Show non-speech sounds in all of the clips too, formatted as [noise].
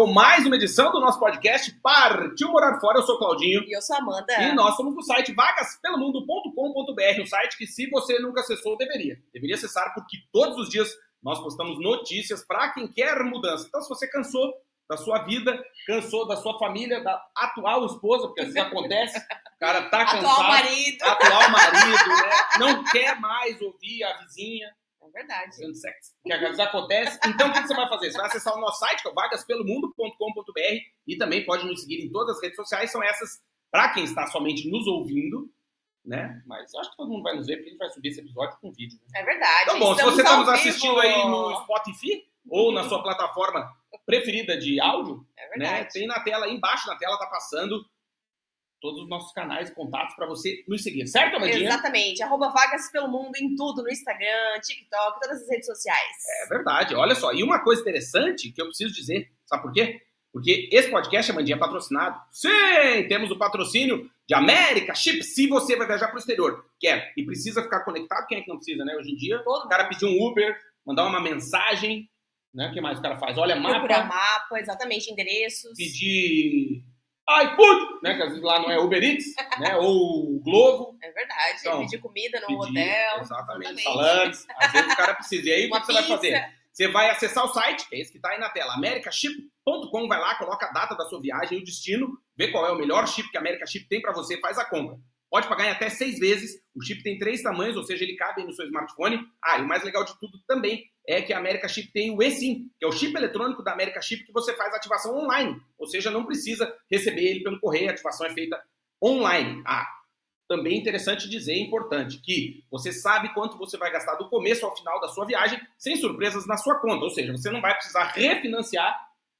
com mais uma edição do nosso podcast Partiu Morar Fora. Eu sou o Claudinho. E eu sou a Amanda. E nós somos do site vagaspelomundo.com.br, um site que se você nunca acessou, deveria. Deveria acessar porque todos os dias nós postamos notícias para quem quer mudança. Então, se você cansou da sua vida, cansou da sua família, da atual esposa, porque às vezes acontece, o cara tá [laughs] cansado. Atual marido. Atual marido, né? Não quer mais ouvir a vizinha. Verdade. Sexo. Que acontece. Então, o que você vai fazer? Você vai acessar o nosso site, que é vagaspelomundo.com.br e também pode nos seguir em todas as redes sociais. São essas para quem está somente nos ouvindo, né? Mas eu acho que todo mundo vai nos ver, porque a gente vai subir esse episódio com vídeo. Né? É verdade. Então, bom, se você está nos assistindo vivo. aí no Spotify ou na sua plataforma preferida de áudio, É né? Tem na tela, embaixo na tela tá passando todos os nossos canais e contatos para você nos seguir, certo, Amandinha? Exatamente. Arroba Vagas pelo Mundo em tudo, no Instagram, TikTok, todas as redes sociais. É verdade, olha só. E uma coisa interessante que eu preciso dizer, sabe por quê? Porque esse podcast, Amandinha, é patrocinado. Sim, temos o patrocínio de América Chip. Se você vai viajar para o exterior, quer e precisa ficar conectado, quem é que não precisa, né? Hoje em dia, Todo o cara pedir um Uber, mandar uma mensagem, né? O que mais o cara faz? Olha, mapa, mapa, exatamente, endereços. pedir iFood, né? Que às vezes lá não é Uber Eats, né? Ou Globo. É verdade. Então, pedir comida no pedir, hotel. Exatamente. Salantes. Às vezes o cara precisa. E aí, o que Uma que você vai pizza. fazer? Você vai acessar o site, que é esse que está aí na tela, americaship.com, vai lá, coloca a data da sua viagem e o destino, vê qual é o melhor chip que a America Chip tem para você, faz a compra. Pode pagar em até seis vezes, o chip tem três tamanhos, ou seja, ele cabe no seu smartphone. Ah, e o mais legal de tudo também é que a America Chip tem o eSIM, que é o chip eletrônico da America Chip que você faz ativação online, ou seja, não precisa receber ele pelo correio, a ativação é feita online. Ah, também interessante dizer, importante, que você sabe quanto você vai gastar do começo ao final da sua viagem, sem surpresas na sua conta. Ou seja, você não vai precisar refinanciar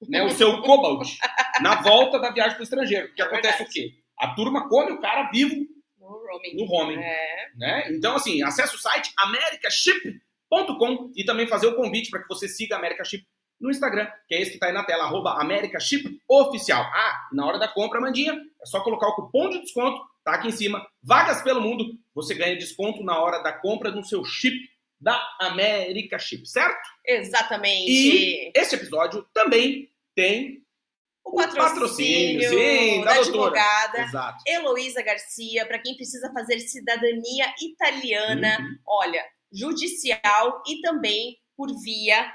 né, o seu Cobalt [laughs] na volta da viagem para o estrangeiro. Porque É acontece verdade. o quê? A turma come o cara vivo roaming. no roaming. É. Né? Então, assim, acesse o site americaship.com e também fazer o convite para que você siga a America Chip no Instagram, que é esse que está aí na tela, arroba Oficial. Ah, na hora da compra, Mandinha, é só colocar o cupom de desconto, tá aqui em cima, Vagas pelo Mundo, você ganha desconto na hora da compra no seu chip da America Chip, certo? Exatamente. E este episódio também tem o patrocínio, sim, da da advogada Exato. Heloísa Garcia, para quem precisa fazer cidadania italiana, Uhum. olha, judicial e também por via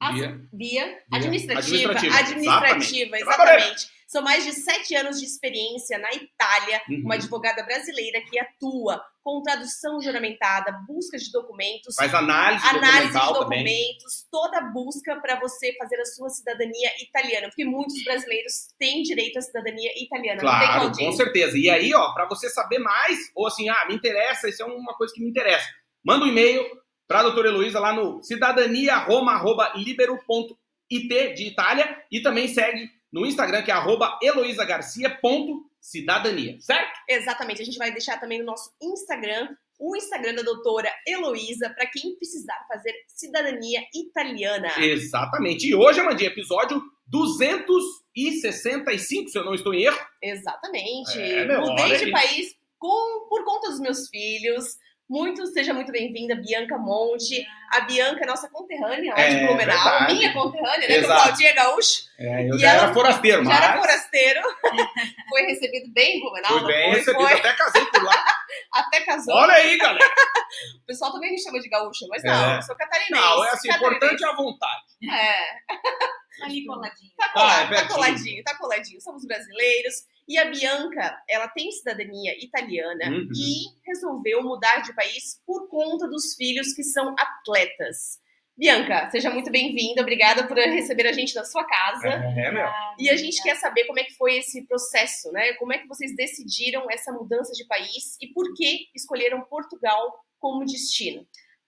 As- Via. via administrativa. administrativa, Administrativa, exatamente. exatamente. São mais de sete anos de experiência na Itália, Uhum. uma advogada brasileira que atua com tradução juramentada, busca de documentos, Faz análise, análise de documental também. documentos, toda busca para você fazer a sua cidadania italiana, porque muitos brasileiros têm direito à cidadania italiana. não tem Claro, com certeza. E aí, ó, para você saber mais, ou assim, ah, me interessa, isso é uma coisa que me interessa. Manda um e-mail para a doutora Heloísa lá no cidadaniaroma.libero.it de Itália e também segue no Instagram, que é arroba heloisagarcia.cidadania, certo? Exatamente. A gente vai deixar também no nosso Instagram o Instagram da doutora Heloísa para quem precisar fazer cidadania italiana. Exatamente. E hoje, Amandinha, episódio 265, se eu não estou em erro. Exatamente. É, meu, Mudei de aí. país com, por conta dos meus filhos. Muito, seja muito bem-vinda, Bianca Monte. A Bianca é nossa conterrânea lá de É, Blumenau. verdade. Minha conterrânea, né? Que o Exato. Claudinho é gaúcho. É, eu E já ela era forasteiro, Já mas era forasteiro. [laughs] foi recebido bem em Blumenau. não bem foi? recebido, Foi. até casei por lá. [laughs] Até casou. Olha aí, galera. [laughs] O pessoal também me chama de gaúcha, mas não, É. eu sou catarinense. Não, é assim, importante é a vontade. É. Ali coladinho. Tá Ah, é tá coladinho, tá coladinho. Somos brasileiros. E a Bianca, ela tem cidadania italiana Uhum. e resolveu mudar de país por conta dos filhos que são atletas. Bianca, seja muito bem-vinda. Obrigada por receber a gente na sua casa. É, meu. E a gente quer saber como é que foi esse processo, né? Como é que vocês decidiram essa mudança de país e por que escolheram Portugal como destino?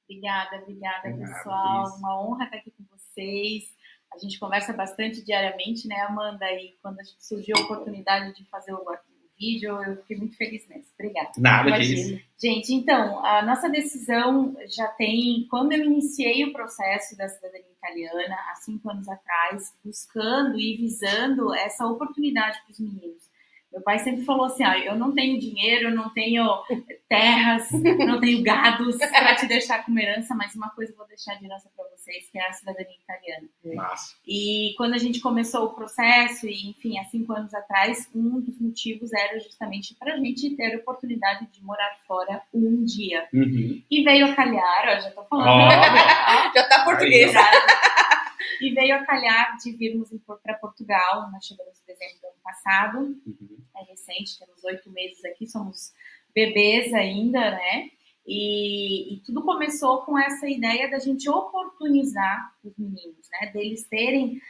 Obrigada, obrigada, Obrigado, pessoal. Uma honra estar aqui com vocês. A gente conversa bastante diariamente, né, Amanda? E quando surgiu a oportunidade de fazer o, vídeo, eu fiquei muito feliz mesmo. Obrigada. Nada disso. Gente, então, a nossa decisão já tem. Quando eu iniciei o processo da cidadania italiana, há cinco anos atrás, buscando e visando essa oportunidade para os meninos. Meu pai sempre falou assim: ah, eu não tenho dinheiro, eu não tenho terras, não tenho gados para te deixar como herança, mas uma coisa eu vou deixar de herança para você vocês, que é a cidadania italiana. Massa. E quando a gente começou o processo, e enfim, há cinco anos atrás, um dos motivos era justamente para a gente ter a oportunidade de morar fora um dia. Uhum. E veio a calhar, ó, já tô falando. Ó, [laughs] Já tá português. E veio a calhar de virmos para Portugal. Nós chegamos em dezembro do ano passado, Uhum. é recente, temos oito meses aqui, somos bebês ainda, né? E, e tudo começou com essa ideia da gente oportunizar os meninos, né? Deles terem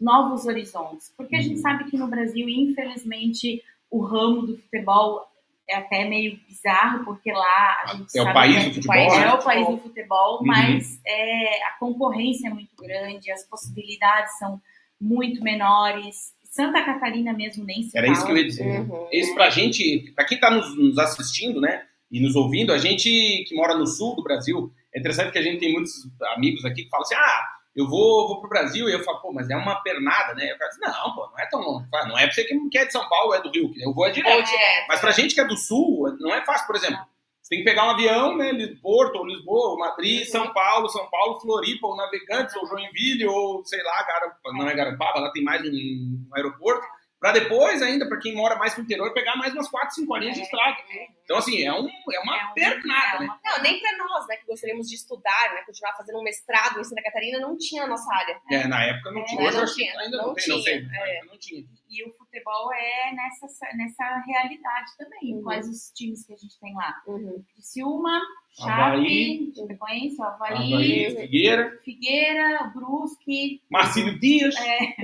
novos horizontes. Porque a gente Uhum. sabe que no Brasil, infelizmente, o ramo do futebol é até meio bizarro, porque lá a gente É o sabe país que do futebol, é né? o país do futebol, Uhum. mas é, a concorrência é muito grande, as possibilidades são muito menores. Santa Catarina mesmo nem se Era fala. isso que eu ia dizer. Uhum. Isso pra gente, pra quem tá nos, nos assistindo, né, e nos ouvindo, a gente que mora no sul do Brasil, é interessante que a gente tem muitos amigos aqui que falam assim, ah, eu vou, vou pro Brasil, e eu falo, pô, mas é uma pernada, né? Eu falo assim, não, pô, não é tão longe. Fala, Não é pra você que é de São Paulo, é do Rio, que eu vou é direto. direto. Mas pra gente que é do sul, não é fácil, por exemplo. Você tem que pegar um avião, né? Porto, ou Lisboa, ou Madrid. São Paulo, São Paulo, Floripa, ou Navegantes, ou Joinville, ou sei lá, Gara- não é Garapaba, lá tem mais um aeroporto. Pra depois, ainda, pra quem mora mais no interior, pegar mais umas 4, 5 horinhas de É. estrada. Então, assim, é, um, é uma É um- pernada, é né? Não, nem para nós, né, que gostaríamos de estudar, né, continuar fazendo um mestrado em Santa Catarina, não tinha na nossa área. É, na época não É, tinha. não Hoje que tinha, ainda não, não tem, não sei. tinha, é. época não tinha. E o futebol é nessa, nessa realidade também. Uhum. Quais os times que a gente tem lá? Uhum. Criciúma. Chape, Chapecoense, Havaí, Havaí, Figueira, Figueira, Brusque. Marcílio Dias, É,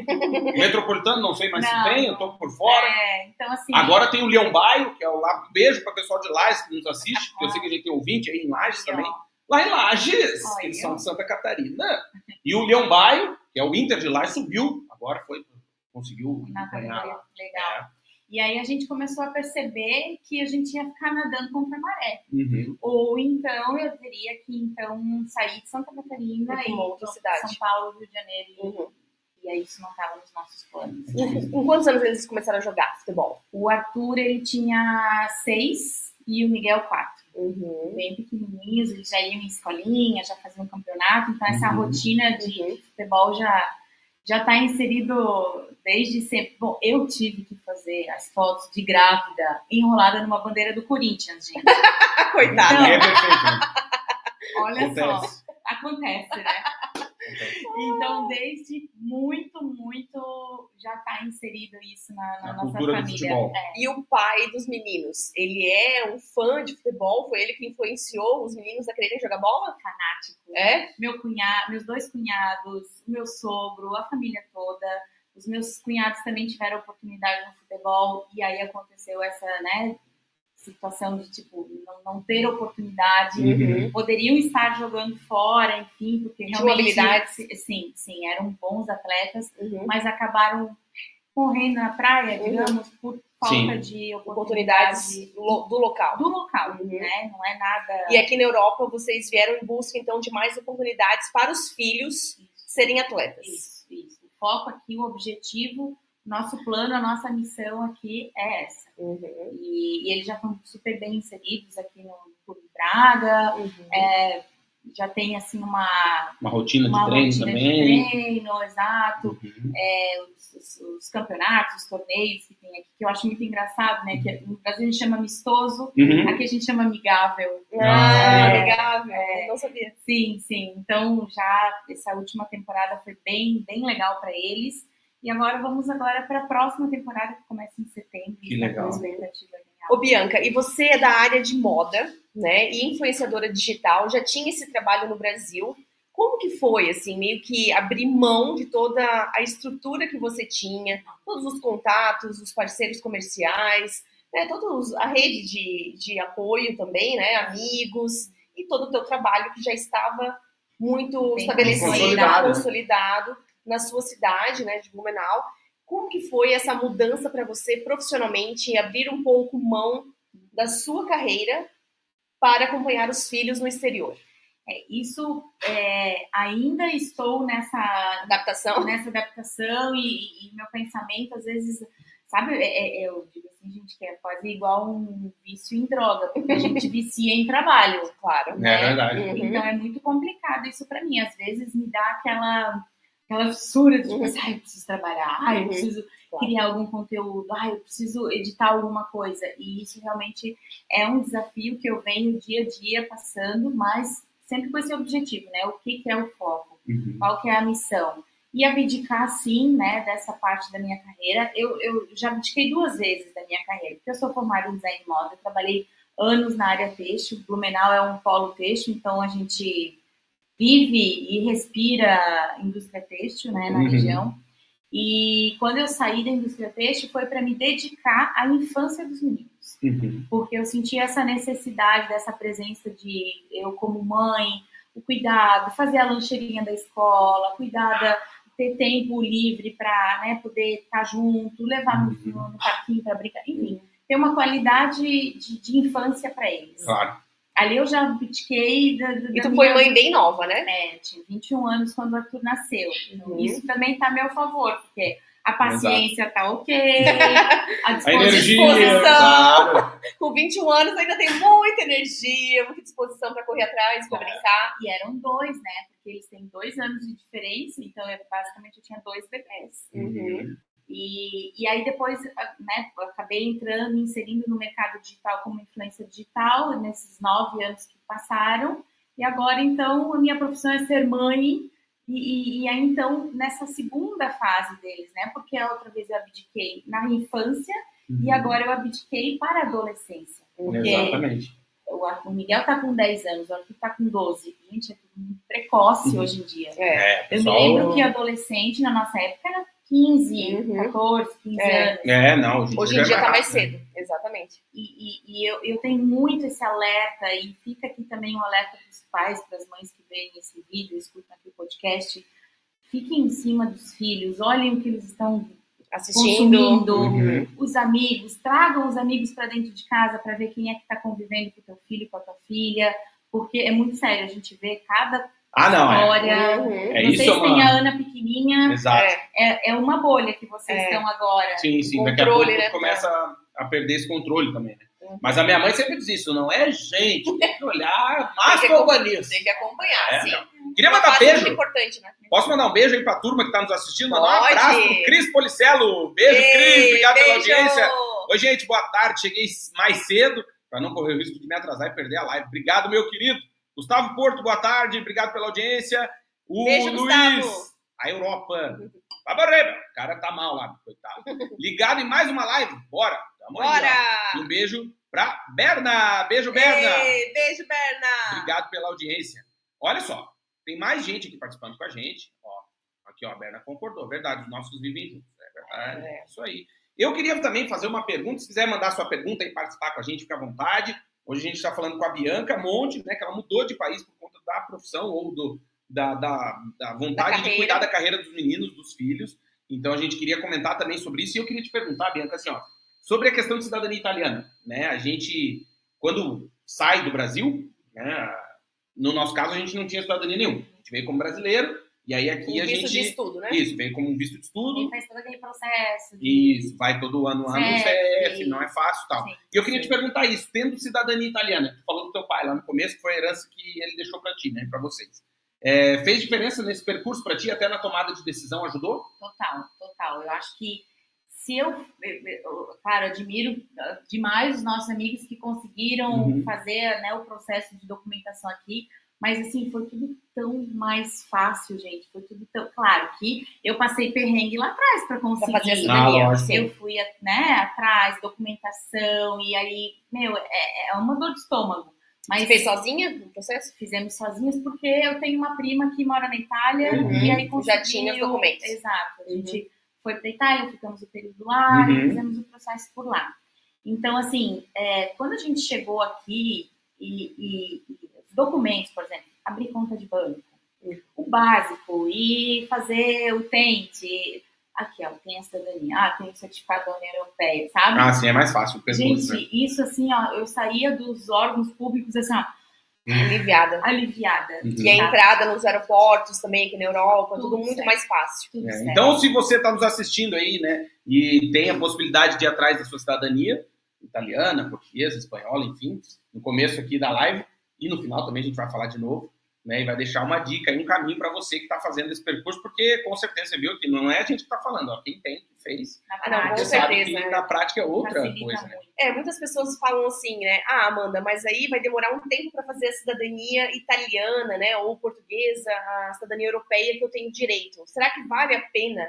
Metropolitano, não sei mais Não, se tem, eu tô por fora. é, então, assim. Agora tem o Leão Baio, que é o lá. Beijo para o pessoal de Lages que nos assiste, porque eu sei que a gente tem ouvinte aí em Lages também. Lá em Lages, Olha. que eles são de Santa Catarina. E o Leão Baio, que é o Inter de Lages, subiu. Agora foi, conseguiu na ganhar legal. E aí a gente começou a perceber que a gente ia ficar nadando contra a maré. Uhum. Ou então eu teria que então sair de Santa Catarina e uma outra cidade. São Paulo, Rio de Janeiro. e- Uhum. E aí isso não estava nos nossos planos. Em quantos anos eles começaram a jogar futebol? O Arthur ele tinha seis e o Miguel quatro. Uhum. Bem pequenininhos, eles já iam em escolinha, já faziam campeonato, então essa Uhum. rotina de Uhum. futebol já já está inserido desde sempre. Bom, eu tive que fazer as fotos de grávida enrolada numa bandeira do Corinthians, gente. [laughs] Coitado. Então, É perfeito. né? Olha só, Acontece. acontece, né? Então, desde muito, muito já está inserido isso na, na Na nossa cultura do família. futebol. É. E o pai dos meninos, ele é um fã de futebol? Foi ele que influenciou os meninos a quererem jogar bola? fanático. É? Meu cunhado, meus dois cunhados, meu sogro, a família toda. Os meus cunhados também tiveram oportunidade no futebol e aí aconteceu essa, né, situação de tipo não, não ter oportunidade. Uhum. Poderiam estar jogando fora, enfim, porque realmente sim, sim, eram bons atletas, Uhum. mas acabaram correndo na praia, Uhum. digamos, por falta Sim. de Oportunidades oportunidade lo- do local. do local, Uhum. né? Não é nada E aqui na Europa, vocês vieram em busca, então, de mais oportunidades para os filhos serem atletas. Isso, isso. O foco aqui, o objetivo, nosso plano, a nossa missão aqui é essa. Uhum. E, e eles já estão super bem inseridos aqui no Clube Braga, Uhum. já tem assim uma, Uma rotina uma de treino rotina também. de treino, exato. Uhum. É, os, os- os campeonatos, os torneios que tem aqui, que eu acho muito engraçado, né? Que no Brasil a gente chama amistoso, Uhum. aqui a gente chama amigável. Ah, É. legal. É. Não sabia. Sim, sim. Então já essa última temporada foi bem, bem legal para eles. E agora vamos agora para a próxima temporada que começa em setembro. Que tá legal. Ô. Bianca, e você é da área de moda, né? E influenciadora digital, já tinha esse trabalho no Brasil. Como que foi, assim, meio que abrir mão de toda a estrutura que você tinha, todos os contatos, os parceiros comerciais, né? Toda a rede de, de apoio também, né? Amigos, e todo o teu trabalho que já estava muito Bem estabelecido, consolidado, né? consolidado na sua cidade, né? De Blumenau. Como que foi essa mudança para você profissionalmente e abrir um pouco mão da sua carreira para acompanhar os filhos no exterior? É, isso é, ainda estou nessa, Adaptação? nessa adaptação e, e- meu pensamento às vezes, sabe, é- é- eu digo assim, gente, que é quase igual um vício em droga, porque a gente [laughs] vicia em trabalho. Claro. né? É verdade. Uhum. Então é muito complicado isso pra mim. Às vezes me dá aquela, aquela fissura de tipo, Uhum. assim, ai, eu preciso trabalhar, ai, eu Uhum. preciso Claro. criar algum conteúdo, ai, eu preciso editar alguma coisa. E isso realmente é um desafio que eu venho dia a dia passando, mas sempre com esse objetivo, né? O que, que é o foco? Uhum. qual que é a missão. E abdicar, sim, né, dessa parte da minha carreira. Eu, eu já abdiquei duas vezes da minha carreira, porque eu sou formada em design de moda, trabalhei anos na área têxtil, Blumenau é um polo têxtil, então a gente vive e respira indústria têxtil, né, na Uhum. região. E quando eu saí da indústria têxtil foi para me dedicar à infância dos meninos Uhum. porque eu senti essa necessidade dessa presença de eu como mãe, o cuidado, fazer a lancheirinha da escola, cuidar da, ter tempo livre para né, poder estar junto, levar no, Uhum. no, no parquinho para brincar, enfim, ter uma qualidade de, de infância para eles. Claro. Ali eu já abdiquei da, da E tu foi mãe bem nova, né? é, tinha 21 anos quando o Arthur nasceu. Então, Uhum. isso também tá a meu favor, porque a paciência tá ok, a [laughs] A disposição energia, disposição. claro. Com 21 anos ainda tem muita energia, muita disposição pra correr atrás, pra É. brincar. E eram dois, né? Porque eles têm dois anos de diferença, então eu, basicamente eu tinha dois bebês. Uhum. E, e aí depois, né, eu acabei entrando, me inserindo no mercado digital como influência digital, nesses nove anos que passaram. E agora, então, a minha profissão é ser mãe. E, e, e aí, então, nessa segunda fase deles, né? Porque a outra vez eu abdiquei na infância e agora eu abdiquei para a adolescência. Exatamente. o, o Miguel tá com 10 anos, o Arthur tá com 12. Gente, é tudo muito precoce Uhum. hoje em dia. É. É, Eu me pessoal. lembro que adolescente na nossa época era 15, Uhum. 14, 15 É. anos. É, não. Hoje, Hoje em dia é tá mais rápido, né? cedo. Exatamente. E, e- e eu, eu tenho muito esse alerta, e fica aqui também um alerta para os pais, para as mães que veem esse vídeo, escutam aqui o podcast. Fiquem em cima dos filhos, olhem o que eles estão Assistindo. consumindo, Uhum. os amigos, tragam os amigos para dentro de casa para ver quem é que está convivendo com o teu filho, com a tua filha, porque é muito sério, a gente vê cada Ah, não. É. história. Uhum. É vocês isso, têm mano. a Ana pequenininha, Exato. É. é, é uma bolha que vocês É. estão agora. Sim, sim. Daqui a Controle, pouco né? começa a, a perder esse controle também, né? Uhum. Mas a minha mãe sempre diz isso, não é gente, tem que olhar [laughs] mais Tem que pra nisso. Tem que acompanhar, É, sim. não. Queria mandar fase beijo. importante, né? Posso mandar um beijo aí pra turma que tá nos assistindo? Mandar um abraço pro Cris Policelo. Beijo, Ei, Cris. Obrigado pela beijo! audiência. Oi, gente, boa tarde. Cheguei mais cedo para não correr o risco de me atrasar e perder a live. Obrigado, meu querido. Gustavo Porto, boa tarde. Obrigado pela audiência. O Beijo, Luiz, Gustavo. a Europa. Meu. O cara tá mal lá, coitado. Ligado em mais uma live. Bora. Tamo aí, ó. E um Bora! beijo pra Berna. Beijo, Berna. Ei, beijo, Berna! Obrigado pela audiência. Olha só, tem mais gente aqui participando com a gente. Ó, aqui, ó, a Berna concordou. Verdade, os nossos vivem juntos. É verdade, É. é isso aí. Eu queria também fazer uma pergunta. Se quiser mandar sua pergunta e participar com a gente, fica à vontade. Hoje a gente está falando com a Bianca Monte, né? Que ela mudou de país por conta da profissão ou do, da, da, da vontade Da de cuidar da carreira dos meninos, dos filhos. Então a gente queria comentar também sobre isso. E eu queria te perguntar, Bianca, assim, ó, sobre a questão de cidadania italiana. Né? A gente, quando sai do Brasil, né? No nosso caso, a gente não tinha cidadania nenhuma. A gente veio como brasileiro, e aí aqui Com a visto gente. de estudo, né? Isso, veio como um visto de estudo. Quem faz todo aquele processo. de- Isso, vai todo ano lá no CF, CF, não é fácil e tal. Sim, E eu queria sim. te perguntar isso, tendo cidadania italiana, tu falou do teu pai lá no começo, que foi a herança que ele deixou pra ti, né, pra vocês. É, fez diferença nesse percurso pra ti, até na tomada de decisão ajudou? Total, total. Eu acho que se eu, eu- eu- claro, admiro ah, demais os nossos amigos que conseguiram Uhum. fazer né, o processo de documentação aqui, mas assim, foi tudo tão mais fácil, gente. Foi tudo tão. Claro que eu passei perrengue lá atrás para conseguir. Pra fazer. Ah, eu fui né, atrás, documentação, e aí, meu, é, é uma dor de estômago. Mas Você fez sozinha no processo? fizemos sozinhas porque eu tenho uma prima que mora na Itália Uhum. e aí Já conseguiu... tinha os documentos. Exato. A gente foi para Itália, ficamos o período lá Uhum. e fizemos o processo por lá. Então, assim, é, quando a gente chegou aqui e, e- e documentos, por exemplo, abrir conta de banco, o básico e fazer o tente... Aqui, ó, tem a cidadania. Ah, tem o certificado da União Europeia, sabe? Ah, sim, é mais fácil o percurso, né? Gente, isso assim, ó, eu saía dos órgãos públicos assim, ó, [laughs] Aliviada. aliviada. Uhum. E a entrada nos aeroportos também, aqui na Europa, tudo, Tudo muito certo. mais fácil. Tudo É, certo. Então, se você está nos assistindo aí, né, e tem a possibilidade de ir atrás da sua cidadania, italiana, portuguesa, espanhola, enfim, no começo aqui da live e no final também a gente vai falar de novo né, e vai deixar uma dica e um caminho para você que está fazendo esse percurso, porque com certeza você viu que não é a gente que está falando, ó, quem tem, que fez, ah, não, com certeza, que na prática é outra coisa. Né? É, muitas pessoas falam assim, né, ah, Amanda, mas aí vai demorar um tempo para fazer a cidadania italiana, né, ou portuguesa, a cidadania europeia que eu tenho direito. Será que vale a pena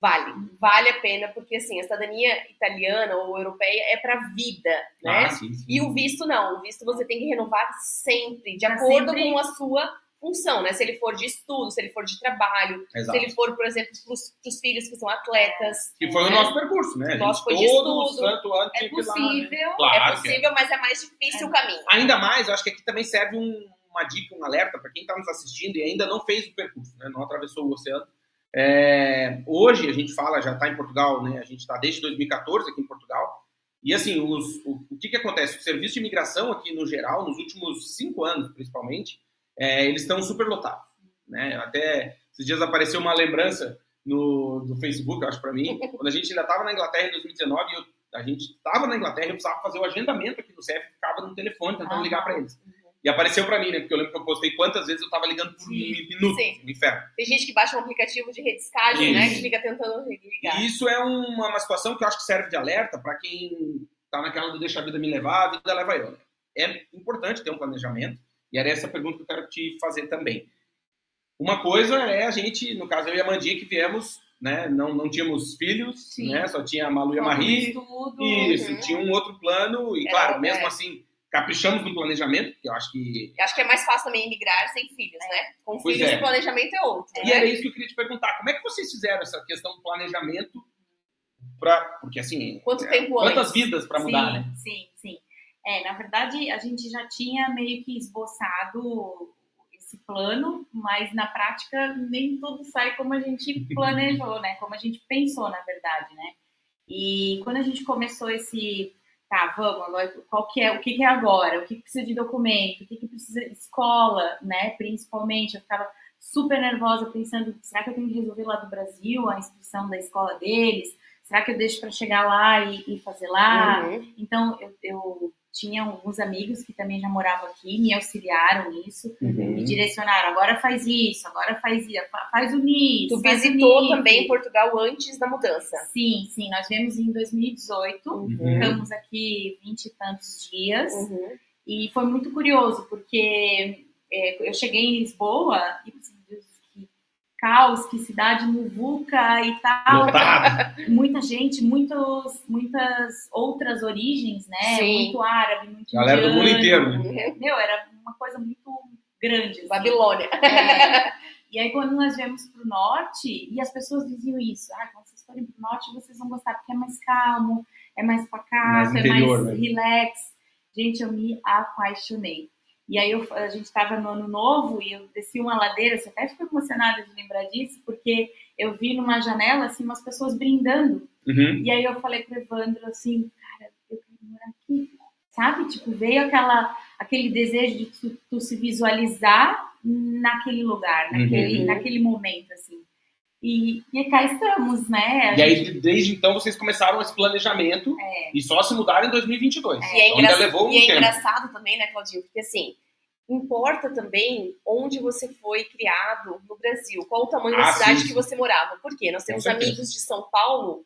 Vale, vale a pena, porque assim, a cidadania italiana ou europeia é para vida, né? Ah, sim, sim. E o visto não, o visto você tem que renovar sempre, de acordo sempre... com a sua função, né? Se ele for de estudo, se ele for de trabalho, Exato. se ele for, por exemplo, para os filhos que são atletas. Que foi né? o nosso percurso, né? O nosso foi de estudo. Santo ano é possível, lá, né? claro é possível, é. mas é mais difícil é. o caminho. Ainda mais, eu acho que aqui também serve um, uma dica, um alerta para quem está nos assistindo e ainda não fez o percurso, né? Não atravessou o oceano é, hoje a gente fala, já está em Portugal, né? A gente está desde 2014 aqui em Portugal. E assim, os, o, o que, que acontece? O serviço de imigração aqui no geral, nos últimos cinco anos principalmente, é, eles estão super lotados. Né? Até esses dias apareceu uma lembrança no, no Facebook, acho para mim, [laughs] quando a gente ainda estava na Inglaterra em 2019, eu, a gente estava na Inglaterra, eu precisava fazer o agendamento aqui no CEF, ficava no telefone tentando ah, ligar para eles. E apareceu para mim, né? Porque eu lembro que eu postei quantas vezes eu tava ligando por Sim. minutos Sim. no inferno. Tem gente que baixa um aplicativo de redescagem, né? Que fica tentando ligar. E isso é uma, uma situação que eu acho que serve de alerta para quem tá naquela do deixa a vida me levar, a vida leva eu. Né? É importante ter um planejamento. E era essa pergunta que eu quero te fazer também. Uma coisa é a gente, no caso eu e a Mandinha, que viemos, né? Não, não tínhamos filhos, Sim. né? Só tinha a Malu e a Marie. Isso, uhum. tinha um outro plano. E, claro, mesmo é. assim caprichamos no planejamento, que eu acho que. Eu acho que é mais fácil também emigrar sem filhos, né? Com pois filhos é. o planejamento é outro. E né? era isso que eu queria te perguntar. Como é que vocês fizeram essa questão do planejamento? Pra, porque assim. Quanto é, tempo Quantas antes? vidas para mudar, sim, né? Sim, sim. É, na verdade, a gente já tinha meio que esboçado esse plano, mas na prática nem tudo sai como a gente [laughs] planejou, né? Como a gente pensou, na verdade, né? E quando a gente começou esse tá, vamos, agora, qual que é, o que, que é agora, o que, que precisa de documento, o que, que precisa de escola, né, principalmente, eu ficava super nervosa pensando, será que eu tenho que resolver lá do Brasil a inscrição da escola deles? Será que eu deixo para chegar lá e, e fazer lá? Uhum. Então, eu, eu tinha alguns amigos que também já moravam aqui, me auxiliaram nisso, uhum. me direcionaram. Agora faz isso, agora faz isso, faz o NIS. Tu visitou também Portugal antes da mudança? Sim, sim. Nós viemos em 2018, uhum. ficamos aqui vinte e tantos dias. Uhum. E foi muito curioso, porque é, eu cheguei em Lisboa e caos, que cidade muvuca e tal. Muita gente, muitos, muitas outras origens, né? Sim. Muito árabe, muito Galera indiano. do mundo inteiro. Né? Meu, era uma coisa muito grande. Assim. Babilônia. É. E aí, quando nós viemos para o norte, e as pessoas diziam isso, ah, quando vocês forem para o norte, vocês vão gostar, porque é mais calmo, é mais pacato, mais interior, é mais né? relax. Gente, eu me apaixonei. E aí eu, a gente estava no ano novo e eu desci uma ladeira, você até ficou emocionada de lembrar disso, porque eu vi numa janela assim umas pessoas brindando. Uhum. E aí eu falei pro Evandro assim, cara, eu quero morar aqui. Sabe? Tipo, veio aquela, aquele desejo de tu, tu se visualizar naquele lugar, naquele, uhum. naquele momento, assim. E, e cá estamos, né? e aí, desde então, vocês começaram esse planejamento é. e só se mudaram em 2022. É. E é, engra... levou um e é engraçado também, né, Claudinho? Porque assim, importa também onde você foi criado no Brasil, qual o tamanho ah, da cidade sim. que você morava. Por quê? Nós temos amigos de São Paulo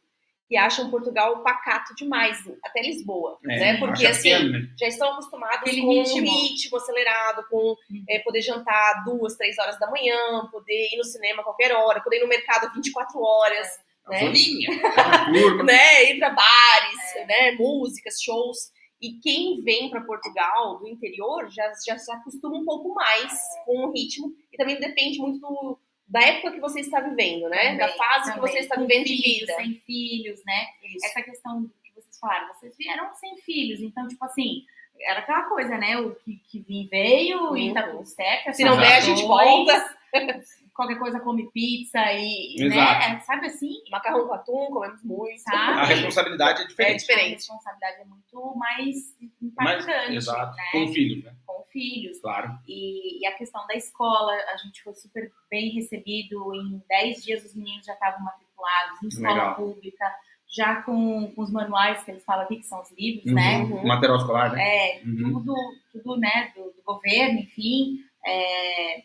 que acham Portugal pacato demais, até Lisboa, é, né? Porque assim, né? já estão acostumados Aquele com ritmo. um ritmo acelerado, com hum. é, poder jantar duas, três horas da manhã, poder ir no cinema a qualquer hora, poder ir no mercado 24 horas. É. Né? [laughs] né? Ir para bares, é. né? músicas, shows. E quem vem para Portugal do interior já, já se acostuma um pouco mais é. com o ritmo e também depende muito do, da época que você está vivendo, né? Também, da fase também. que você está vivendo de vida. Sem filhos, né? Isso. Essa questão que vocês falaram, vocês vieram sem filhos, então, tipo assim, era aquela coisa, né? O que, que vim veio uhum. e tá tudo certo. Se não der, a gente volta. [laughs] Qualquer coisa come pizza e, né? Exato. né? Sabe assim? Macarrão com atum, comemos muito. Sabe? A responsabilidade é diferente. É diferente. A responsabilidade é muito mais impactante. Mais, exato. Né? Com filhos, né? Filhos. Claro. E, e, a questão da escola, a gente foi super bem recebido. Em 10 dias os meninos já estavam matriculados em escola Legal. pública já com, com, os manuais que eles falam aqui, que são os livros, uhum. né? Uhum. Material escolar, né? É, uhum. tudo, tudo, né, do, do governo, enfim. É,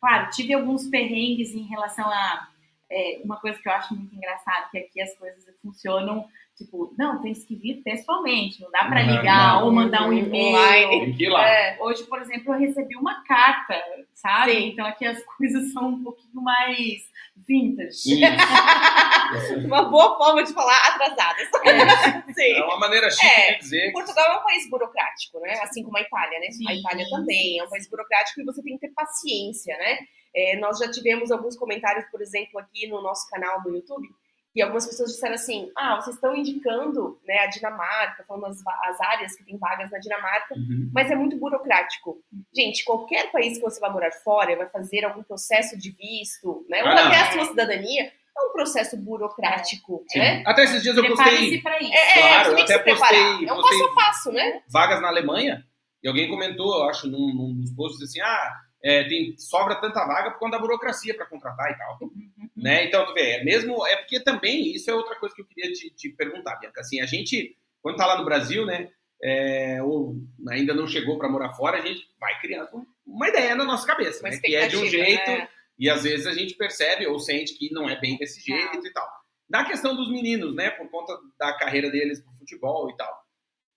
claro, tive alguns perrengues em relação a é, uma coisa que eu acho muito engraçado, que aqui as coisas funcionam Tipo, não, tem que vir pessoalmente, não dá para ligar ou mandar um e-mail. É, hoje, por exemplo, eu recebi uma carta, sabe? Sim. Então aqui as [laughs] coisas são um pouquinho mais vintage. [laughs] uma boa forma de falar atrasadas. [laughs] É, Sim. é uma maneira chique é, de dizer. Portugal é um país burocrático, né? Assim como a Itália, né? Sim. A Itália também é um país burocrático e você tem que ter paciência, né? É, nós já tivemos alguns comentários, por exemplo, aqui no nosso canal do YouTube e algumas pessoas disseram assim: ah, vocês estão indicando né, a Dinamarca, falando as, as áreas que tem vagas na Dinamarca, uhum. mas é muito burocrático. Gente, qualquer país que você vai morar fora, vai fazer algum processo de visto, né, ou ah, até a sua cidadania, é um processo burocrático, Sim. né? Até esses dias eu postei. Pra isso. É, claro, eu até postei. É um passo a passo, né? Vagas na Alemanha. E alguém comentou, eu acho, num, num dos posts assim: ah, é, tem, sobra tanta vaga por conta da burocracia para contratar e tal. Uhum. Né? Então, tu vê, é mesmo. É porque também, isso é outra coisa que eu queria te, te perguntar, Bianca. Assim, a gente, quando tá lá no Brasil, né? É, ou ainda não chegou para morar fora, a gente vai criando uma ideia na nossa cabeça, né? Que é de um jeito, né? e às vezes a gente percebe ou sente que não é bem desse jeito não. e tal. Na questão dos meninos, né? Por conta da carreira deles pro futebol e tal.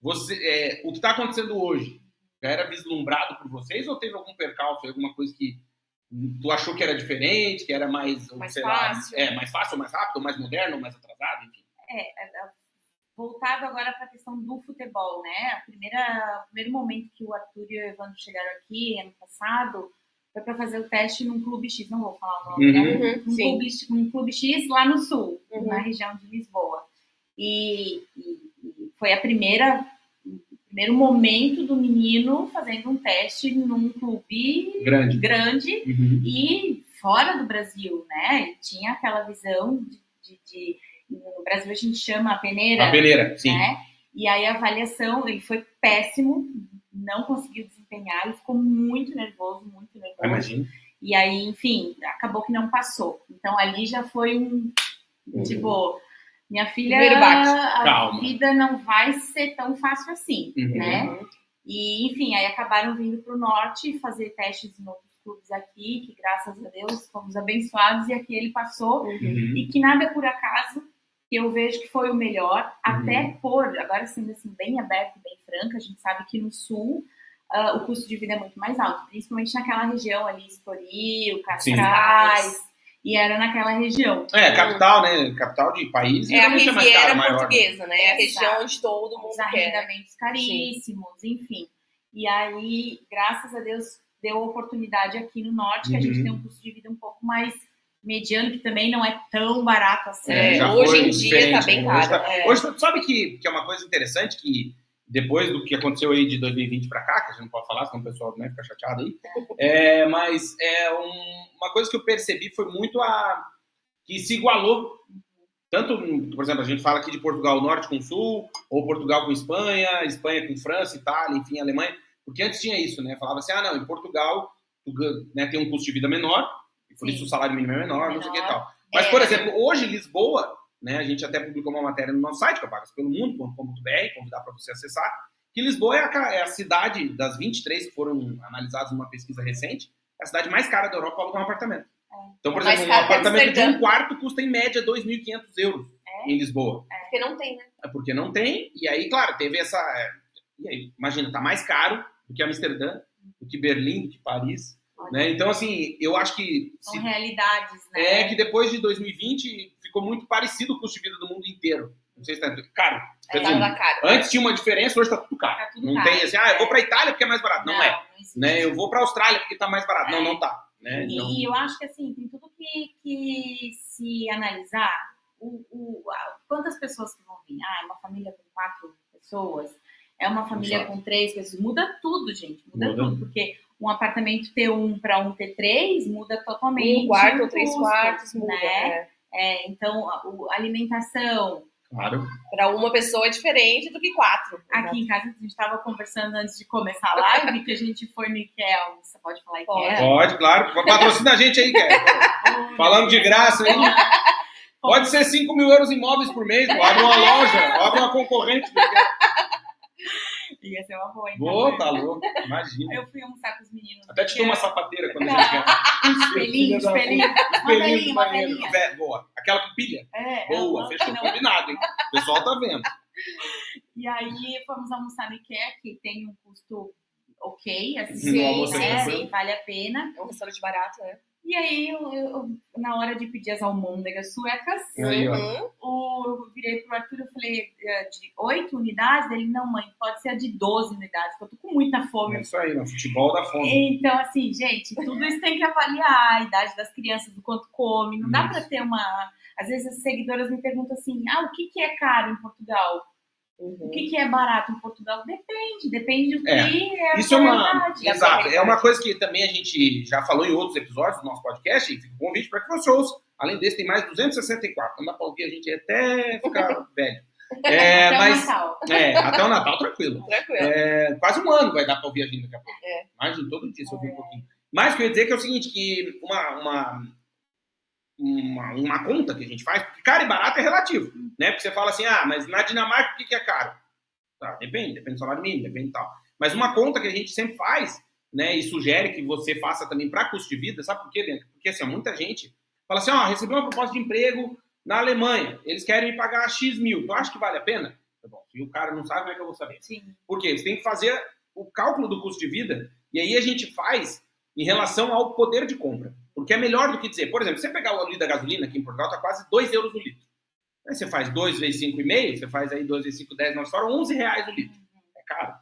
Você, é, o que está acontecendo hoje já era vislumbrado por vocês ou teve algum percalço, alguma coisa que tu achou que era diferente, que era mais, mais fácil. Lá, é, mais fácil, mais rápido, mais moderno, mais atrasado, enfim? É, é, é voltado agora para a questão do futebol, né? A primeira, o primeiro momento que o Arthur e o Evandro chegaram aqui, ano passado, foi para fazer o teste num clube X, não vou falar o nome, né? uhum, né? Um clube, um clube X lá no sul, uhum. na região de Lisboa. E, e, e foi a primeira primeiro momento do menino fazendo um teste num clube grande, grande uhum. e fora do Brasil, né? Ele tinha aquela visão de, de, de, no Brasil a gente chama a peneira, a peneira, sim. Né? E aí a avaliação ele foi péssimo, não conseguiu desempenhar, ele ficou muito nervoso, muito nervoso. Imagina. E aí, enfim, acabou que não passou. Então ali já foi um uhum. tipo minha filha, a Calma. vida não vai ser tão fácil assim, uhum. né? E, enfim, aí acabaram vindo para o norte fazer testes em outros clubes aqui, que graças a Deus fomos abençoados e aqui ele passou. Uhum. E que nada é por acaso, que eu vejo que foi o melhor, uhum. até por, agora sendo assim, bem aberto, bem franca, a gente sabe que no sul uh, o custo de vida é muito mais alto, principalmente naquela região ali, Estoril, Cascais, e era naquela região. É, capital, né? Capital de país. É a Riviera é caro, Portuguesa, né? É a região onde todo mundo Os arrendamentos caríssimos, Sim. enfim. E aí, graças a Deus, deu oportunidade aqui no norte, que a gente uhum. tem um custo de vida um pouco mais mediano, que também não é tão barato assim. É, hoje em dia tá bem caro. Hoje, tá, é. hoje, sabe que, que é uma coisa interessante que depois do que aconteceu aí de 2020 para cá, que a gente não pode falar, senão o pessoal né, fica chateado aí. [laughs] É, mas é um, uma coisa que eu percebi foi muito a que se igualou. Tanto, por exemplo, a gente fala aqui de Portugal Norte com Sul, ou Portugal com Espanha, Espanha com França, Itália, enfim, Alemanha. Porque antes tinha isso, né? Falava assim, ah, não, em Portugal né, tem um custo de vida menor, e por Sim. isso o salário mínimo é menor, menor. não sei o que e tal. Mas, é. por exemplo, hoje Lisboa né? A gente até publicou uma matéria no nosso site, que é pagaspelomundo.com.br, convidar para você acessar, que Lisboa é a, é a, cidade das 23 que foram analisadas numa pesquisa recente, é a cidade mais cara da Europa para alugar um apartamento. É. Então, por exemplo, um apartamento de um quarto custa em média 2.500 euros é. em Lisboa. É. Porque não tem, né? É porque não tem, e aí, claro, teve essa... É, e aí, imagina, tá mais caro do que Amsterdã, do que Berlim, do que Paris. Né? Então, assim, eu acho que. São se... realidades, né? É que depois de 2020 ficou muito parecido o custo de vida do mundo inteiro. Não sei se tá. Caro. É, tá caro. Antes tinha uma diferença, hoje tá tudo caro. Tá tudo não caro. tem assim, ah, eu vou pra Itália porque é mais barato. Não, não é. Não né? Eu vou pra Austrália porque tá mais barato. É. Não, não tá. Né? E, então... eu acho que assim, tem tudo que, que se analisar. O, o, quantas pessoas que vão vir? Ah, é uma família com quatro pessoas, é uma família Exato. com três pessoas. Muda tudo, gente. Muda, muda. tudo. Porque um apartamento T1 para um T3 muda totalmente. Um quarto ou três quartos muda. Né? É. É, então, a, a alimentação. Claro. Para uma pessoa é diferente do que quatro. Aqui em casa, a gente estava conversando antes de começar a live que a gente foi no IKEA. Você pode falar IKEA? Pode, claro. Patrocina a gente aí, Ikea. [laughs] Falando de graça, hein? [laughs] Pode ser 5 mil euros imóveis por mês, abre uma loja, abre uma concorrente. Ia ser uma boa, então. Boa, tá louco, imagina. Eu fui almoçar com os meninos. Até te dou uma sapateira quando a gente chegar. [laughs] Espelhinho, espelhinho. Espelhinho do banheiro. Boa. Aquela com pilha? É, Boa, fechou. Não, Combinado, hein? O pessoal tá vendo. E aí fomos almoçar no IKEA, que tem um custo ok, assim, Sim, é né? tranquilo. Vale a pena. É um restaurante barato, né? E aí, eu, eu- na hora de pedir as almôndegas suecas, Aí, o, eu virei pro Arthur e falei, eh, de oito unidades? Ele, não, mãe, pode ser a de 12 unidades, porque eu tô com muita fome. É isso aí, no futebol da fome. Então, assim, gente, tudo isso tem que avaliar a idade das crianças, do quanto come. Não dá para ter uma. Às vezes as seguidoras me perguntam assim: ah, o que, que é caro em Portugal? O Uhum. que, que é barato em Portugal? Depende, depende do que É, é, a Isso é uma. É Exato. É uma coisa que também a gente já falou em outros episódios do nosso podcast. E fica o convite para que você ouça. Além desse, tem mais 264. Não dá para ouvir a gente até ficar [laughs] velho. É, Até o mas. Natal. É, até o Natal, tranquilo. Tranquilo. É, quase um ano vai dar para ouvir a gente daqui a pouco. É. Imagina, todo dia se ouvir um pouquinho. Mas o que eu ia dizer que é o seguinte, que uma, uma, uma, uma conta que a gente faz, porque caro e barato é relativo, né? Porque você fala assim, ah, mas na Dinamarca o que que é caro? Tá, depende, depende do salário mínimo, depende e tal. Mas uma conta que a gente sempre faz, né, e sugere que você faça também para custo de vida, sabe por quê, Bianca? Porque assim, muita gente fala assim, ó, recebi uma proposta de emprego na Alemanha, eles querem me pagar X mil, tu acha que vale a pena? Tá bom, se o cara não sabe, como é que eu vou saber? Sim. Por quê? Você tem que fazer o cálculo do custo de vida e aí a gente faz em relação ao poder de compra. Porque é melhor do que dizer, por exemplo, você pegar o litro da gasolina aqui em Portugal, está quase 2 euros o litro. Aí você faz 2 vezes 5,5, você faz aí 2 vezes 5, 10, nós fora 11 reais o litro. É caro.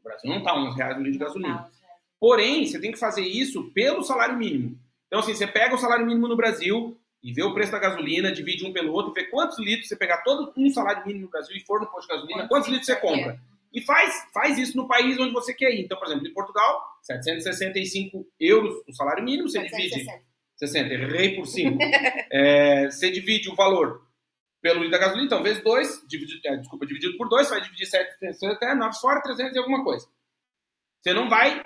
O Brasil não está 11 reais o litro de gasolina. Porém, você tem que fazer isso pelo salário mínimo. Então, assim, você pega o salário mínimo no Brasil e vê o preço da gasolina, divide um pelo outro, vê quantos litros você pegar todo um salário mínimo no Brasil e for no posto de gasolina, quantos litros você compra. E faz, faz isso no país onde você quer ir. Então, por exemplo, em Portugal, 765 euros o salário mínimo, você divide 760. 60, errei por 5. É, você divide o valor pelo litro da gasolina, então, vezes 2, dividi, é, desculpa, dividido por 2, vai dividir 760, 9 fora 300 e alguma coisa. Você não vai,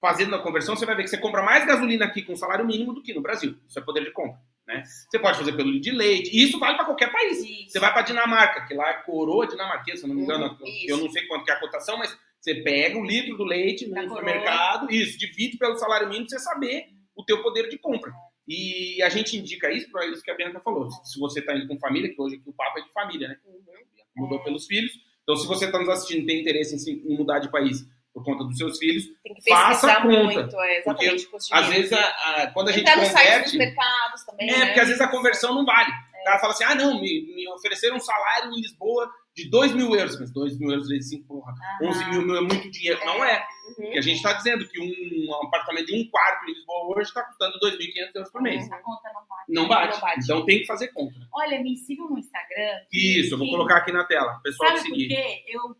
fazendo a conversão, você vai ver que você compra mais gasolina aqui com salário mínimo do que no Brasil. Isso é poder de compra. Né? Você pode fazer pelo litro de leite, e isso vale para qualquer país. Isso. Você vai para Dinamarca, que lá é coroa dinamarquesa, se não me engano, isso. eu não sei quanto que é a cotação, mas você pega o litro do leite no Da coroa. supermercado, isso, divide pelo salário mínimo pra você saber o teu poder de compra. E a gente indica isso para isso que a Bianca falou. Se você está indo com família, que hoje aqui o papo é de família, né? Uhum. Mudou pelos filhos. Então, se você está nos assistindo e tem interesse em, se- em mudar de país por conta dos seus filhos, Tem que Faça pesquisar a conta, muito, é, exatamente. o custo de às vezes, a- a- quando a gente Entrar no site dos converte... mercados também, É, né? porque às vezes a conversão não vale. O cara fala assim, ah, não, me, me ofereceram um salário em Lisboa de 2 mil euros. Mas 2 mil euros vezes 5, porra, 11 mil, mil é muito dinheiro. Não é. Uhum. Porque a gente está dizendo que um, apartamento de um quarto em Lisboa hoje está custando 2.500 euros por mês. Essa conta não bate. Não bate. Não bate. Então tem que fazer conta. Olha, me sigam no Instagram. Isso, eu vou colocar aqui na tela. O pessoal Sabe te por seguir. quê? Eu,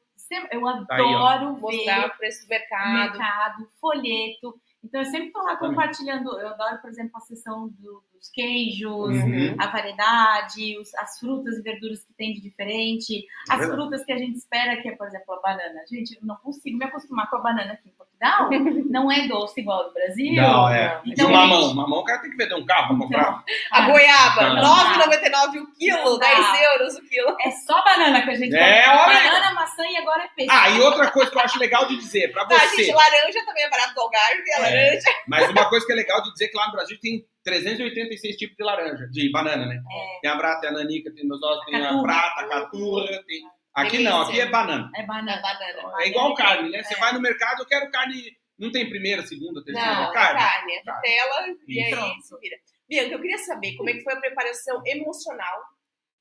eu Tá aí, adoro Mostrar ver o preço do mercado. mercado, folheto. Então, eu sempre tô lá compartilhando. Eu adoro, por exemplo, a seção do- dos queijos, Uhum. a variedade, os- as frutas e verduras que tem de diferente, É as verdade. frutas que a gente espera, que é, por exemplo, a banana. Gente, eu não consigo me acostumar com a banana aqui em Portugal. [laughs] não é doce igual ao do Brasil. Não, é. Então, e o mamão. gente- Mamão o cara tem que vender um carro pra comprar. [laughs] A Ah, goiaba, Não. 9,99 o quilo, Não dá. 10 euros o quilo. É só banana que a gente É, aí. Banana, maçã e agora é peixe. Ah, e outra coisa que eu acho legal de dizer, pra Tá, você. gente, laranja também é barato do Algarve, a É. laranja. Mas uma coisa que é legal de dizer que lá no Brasil tem 386 tipos de laranja, de banana, né? Tem a brata, tem a nanica, tem meus ossos, tem a Caturra. prata, a caturra, tem... Aqui Delícia. não, aqui é banana. É Na banana. banana. É igual carne, né? Você É. vai no mercado, eu quero carne... Não tem primeira, segunda, terceira, Não, é carne. carne, é Carne. vitela e aí se vira. Bianca, eu queria saber como é que foi a preparação emocional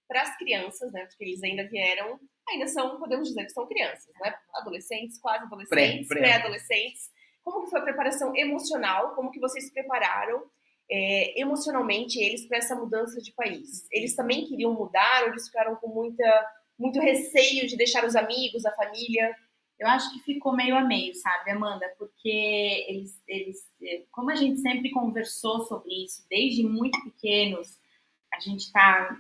para as crianças, né? Porque eles ainda vieram, ainda são, podemos dizer que são crianças, né? Adolescentes, quase adolescentes, Pré- pré. pré-adolescentes. Como que foi a preparação emocional? Como que vocês se prepararam é, emocionalmente eles para essa mudança de país? Eles também queriam mudar ou eles ficaram com muita, muito receio de deixar os amigos, a família? Eu acho que ficou meio a meio, sabe, Amanda? Porque eles, eles, eh, como a gente sempre conversou sobre isso, desde muito pequenos, a gente está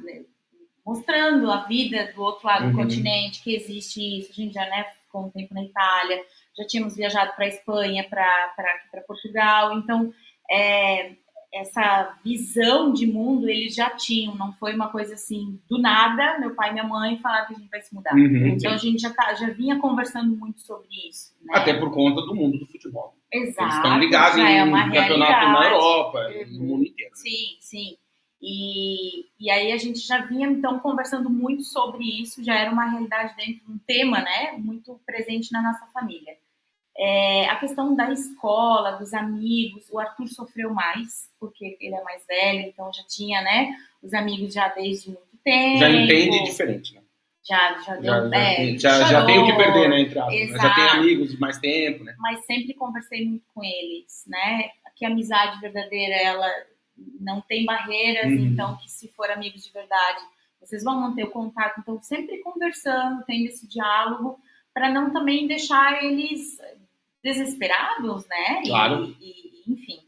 mostrando a vida do outro lado Uhum. do continente, que existe isso. A gente já né, ficou um tempo na Itália, já tínhamos viajado para a Espanha, para Portugal. Então, é, essa visão de mundo eles já tinham, não foi uma coisa assim do nada. Meu pai e minha mãe falaram que a gente vai se mudar. Uhum, então a gente já, tá, já vinha conversando muito sobre isso. Né? Até por conta do mundo do futebol. Exato. Eles estão ligados já em é uma campeonato na Europa, Uhum. no mundo inteiro. Sim, sim. E, e aí a gente já vinha então conversando muito sobre isso, já era uma realidade dentro de um tema, né, muito presente na nossa família. É, a questão da escola, dos amigos, o Arthur sofreu mais, porque ele é mais velho, então já tinha, né, os amigos já desde muito tempo. Já entende diferente, né? Já, já deu, Já, já, é, já, já tem o que perder, né? Entre aspas, né? Já tem amigos de mais tempo, né? mas sempre conversei muito com eles, né? Que a amizade verdadeira, ela não tem barreiras, Uhum. então que se for amigos de verdade, vocês vão manter o contato, então sempre conversando, tendo esse diálogo, para não também deixar eles desesperados, né? E- Claro. E, enfim,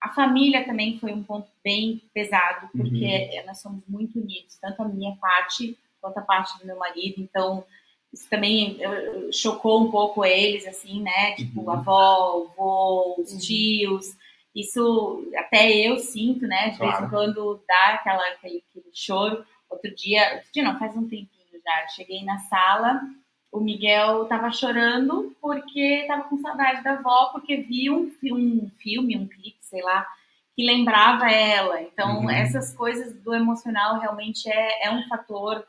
a família também foi um ponto bem pesado, porque Uhum. nós somos muito unidos, tanto a minha parte quanto a parte do meu marido, então isso também chocou um pouco eles, assim, né? Tipo, Uhum. a avó, o vô, os Uhum. tios. Isso até eu sinto, né? De vez Claro. em quando dá aquela, aquele, aquele choro. Outro dia, outro dia não, faz um tempinho já. Cheguei na sala, o Miguel tava chorando porque tava com saudade da avó, porque viu um, um filme, um clipe, sei lá, que lembrava ela. Então, Uhum. essas coisas do emocional realmente é, é um fator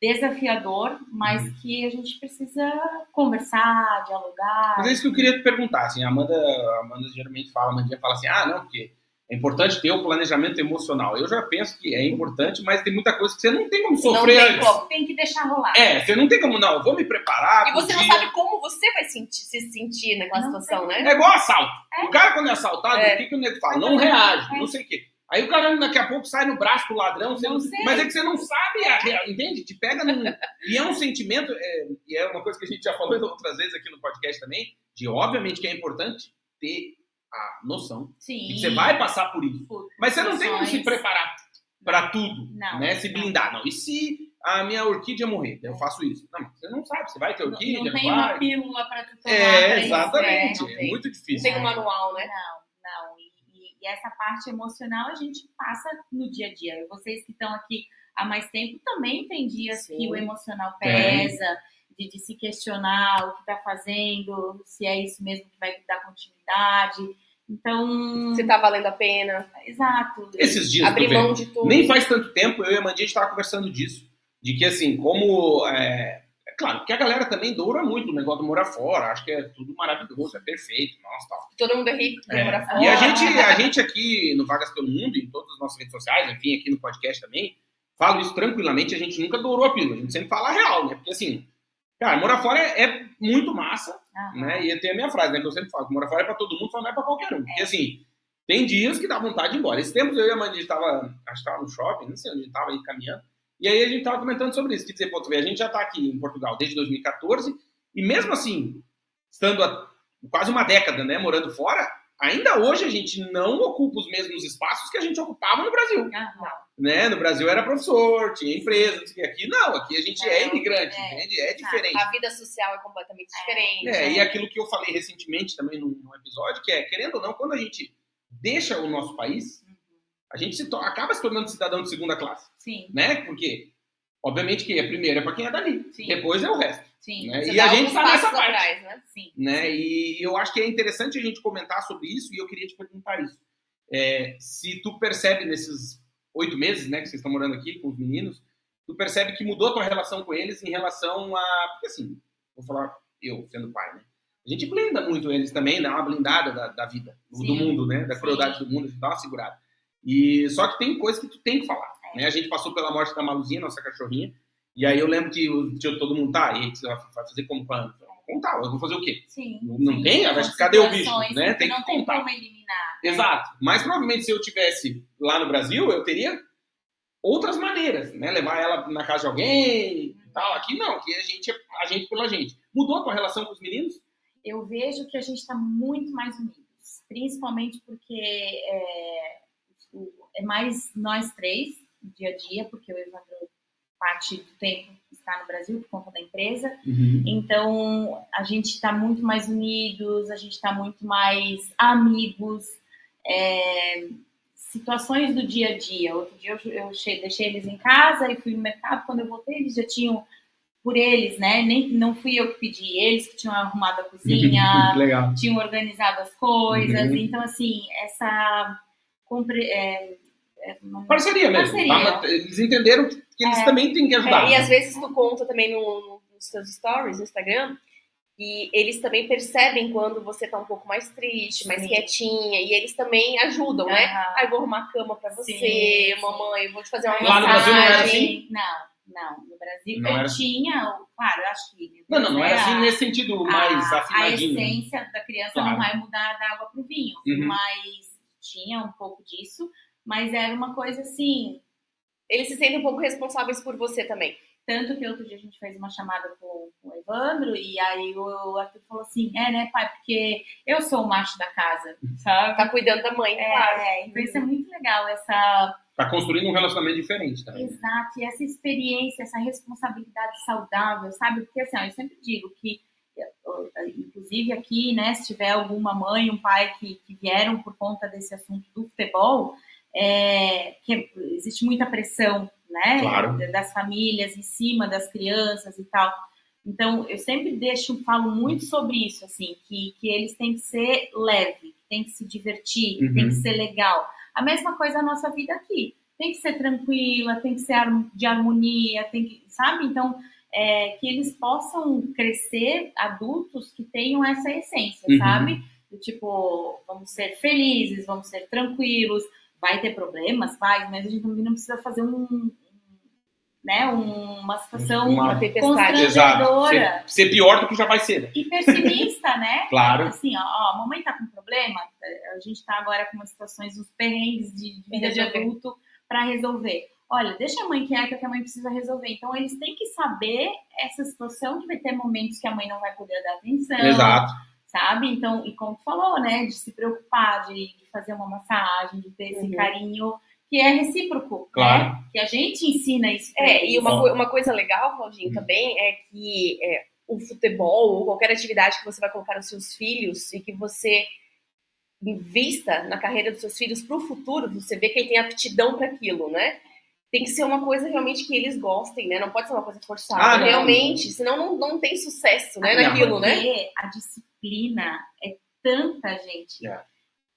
desafiador, mas Uhum. que a gente precisa conversar, dialogar. Mas é isso que eu queria te perguntar, assim, a Amanda, a Amanda geralmente fala, a Amandinha fala assim, ah, não, porque é importante ter o planejamento emocional. Eu já penso que é importante, mas tem muita coisa que você não tem como Não sofrer tem antes. como. Tem que deixar rolar. É, você não tem como, não, eu vou me preparar. E você não sabe como você vai sentir- se sentir naquela Não situação, tem. né? É igual assalto. É. O cara, quando é assaltado, É. o que, que o nego fala? Não reage, é. não sei o quê. Aí o cara daqui a pouco sai no braço do ladrão, você Não não- sei. mas é que você não sabe a entende? Te pega num. [laughs] e é um sentimento, é, e é uma coisa que a gente já falou [laughs] outras vezes aqui no podcast também, de obviamente que é importante ter a noção Sim. de que você vai passar por isso. Por- Mas você não tem como se preparar para tudo, Não, né? Se não. blindar. Não. E se a minha orquídea morrer? Eu faço isso. Não, você não sabe, você vai ter Não, orquídia, não não tem vai. uma pílula para tu tomar. É, isso, exatamente. é, não É, muito Não difícil. tem um manual, né? Não, não. E, e- e essa parte emocional a gente passa no dia a dia. E vocês que estão aqui há mais tempo também tem dias Sim. que o emocional pesa, de, de se questionar o que está fazendo, se é isso mesmo que vai dar continuidade. Então, Se tá valendo a pena. exato. Esses dias, Abrir mão de tudo. nem faz tanto tempo, eu e a Mandinha estava conversando disso. De que, assim, como. É, é claro que a galera também doura muito o negócio do morar fora. Acho que é tudo maravilhoso, é perfeito. Nossa, tal. Todo mundo é rico, É, quer morar fora. E a gente, a gente aqui no Vagas pelo Mundo, em todas as nossas redes sociais, enfim, aqui no podcast também, falo isso tranquilamente, a gente nunca dourou a pílula, a gente sempre fala a real, né? Porque assim, cara, morar fora é, é muito massa, Aham. né? E tem a minha frase, né? Que eu sempre falo, que morar fora é pra todo mundo, só não é pra qualquer um. Porque assim, tem dias que dá vontade de ir embora. Esse tempo eu e a Mandy tava, acho que tava no shopping, não sei onde a gente tava aí caminhando, e aí a gente tava comentando sobre isso, que dizer, pô, tu vê, a gente já tá aqui em Portugal desde 2014, e mesmo assim, estando há quase uma década, né, morando fora, ainda hoje a gente não ocupa os mesmos espaços que a gente ocupava no Brasil. Aham. Né? No Brasil era professor, tinha empresa, não sei o quê. aqui não, aqui a gente é imigrante, é. entende? É diferente. A vida social é completamente diferente. É, e aquilo que eu falei recentemente também num, num episódio, que é, querendo ou não, quando a gente deixa o nosso país, Uhum. a gente se acaba se tornando cidadão de segunda classe, Sim, né? Porque, obviamente, que a primeira é para quem é dali, Sim. depois é o resto, sim, né? E a gente alguns tá nessa parte, atrás, né? sim. né? E eu acho que é interessante a gente comentar sobre isso e eu queria te perguntar isso. É, se tu percebe nesses oito meses, né, que vocês estão morando aqui com os meninos, tu percebe que mudou a tua relação com eles em relação a... Porque assim, vou falar eu, sendo pai, né? A gente blinda muito eles também, dá uma blindada da, da vida, do, do Sim. mundo, né? Da Sim. crueldade do mundo, a gente dá uma segurada. E, só que tem coisa que tu tem que falar, né? A gente passou pela morte da Maluzinha, nossa cachorrinha, e aí eu lembro que o, tinha todo mundo, tá, e vai fazer como pra... Contar, eu vou fazer o quê? Sim. Não sim. tem? Que cadê o bicho, né? que Tem que não tem contar. como eliminar. né? Exato. Mas provavelmente se eu tivesse lá no Brasil, eu teria outras maneiras, né? Levar ela na casa de alguém e tal. Aqui não, aqui a gente é a gente pela gente. Mudou a tua relação com os meninos? eu vejo que a gente está muito mais unidos, principalmente porque é, é mais nós três no dia a dia, porque o Evandro parte do tempo está no Brasil por conta da empresa, então a gente está muito mais unidos, a gente está muito mais amigos, é, situações do dia a dia. Outro dia eu, eu deixei eles em casa e fui no mercado. Quando eu voltei, eles já tinham por eles, né? Nem não fui eu que pedi, eles que tinham arrumado a cozinha, [laughs] tinham organizado as coisas. Uhum. Então, assim, essa compre, é, é uma- Parceria mesmo. Parceria. tá? Eles entenderam que que eles É. também têm que ajudar. É, e às vezes tu conta também no, no- nos seus stories no Instagram e eles também percebem quando você tá um pouco mais triste, mais Sim. quietinha, e eles também ajudam, né? Aham. Ah, eu vou arrumar a cama pra você, Sim, mamãe, eu vou te fazer uma Lá no Brasil não era massagem. assim? Não, não. No Brasil Não eu era- tinha, claro, eu acho que. Não, não, não era né, assim a- nesse sentido mais a, a afinadinho. essência da criança Claro. não vai mudar da água pro vinho, Uhum. mas tinha um pouco disso, mas era uma coisa assim, Eles se sentem um pouco responsáveis por você também. tanto que outro dia a gente fez uma chamada com, com o Evandro e aí o Arthur falou assim, é né pai, porque eu sou o macho da casa, sabe? Tá cuidando da mãe, claro. É, então isso é muito legal, essa Tá construindo um relacionamento diferente também. Exato, e essa experiência, essa responsabilidade saudável, sabe? Porque assim, ó, eu sempre digo que, inclusive aqui, né, se tiver alguma mãe, um pai que, que vieram por conta desse assunto do futebol, é, que existe muita pressão, né, Claro. das famílias em cima das crianças e tal. Então, eu sempre deixo, falo muito sobre isso, assim, que, que eles têm que ser leve, que tem que se divertir, que tem Uhum. que ser legal. A mesma coisa a nossa vida aqui. Tem que ser tranquila, tem que ser de harmonia, tem que, sabe? Então, é, que eles possam crescer adultos que tenham essa essência, Uhum. sabe? Do tipo, vamos ser felizes, vamos ser tranquilos, vai ter problemas, vai, mas a gente também não precisa fazer um, né, um- uma situação Uma- constrangedora Ser, ser pior do que já vai ser. né? e pessimista, né? [laughs] Claro. Assim, ó, ó, a mamãe tá com problema, a gente tá agora com umas situações, uns perrengues de vida de adulto para resolver. Olha, deixa a mãe quieta que a mãe precisa resolver. Então, eles têm que saber essa situação que vai ter momentos que a mãe não vai poder dar atenção, Exato. Sabe? Então, e como tu falou, né, de se preocupar, de, de fazer uma massagem, de ter esse Uhum. carinho que é recíproco, Claro. né? Que a gente ensina isso. pra É, e uma, coi- uma coisa legal, Claudinho, Hum. também é que é, o futebol ou qualquer atividade que você vai colocar nos seus filhos e que você invista na carreira dos seus filhos para o futuro, você vê quem tem aptidão para aquilo, né? Tem que ser uma coisa realmente que eles gostem, né? Não pode ser uma coisa forçada, Ah, não. realmente, senão não, não tem sucesso, né, Ah, não, naquilo, né? Porque a disciplina é tanta, gente. É.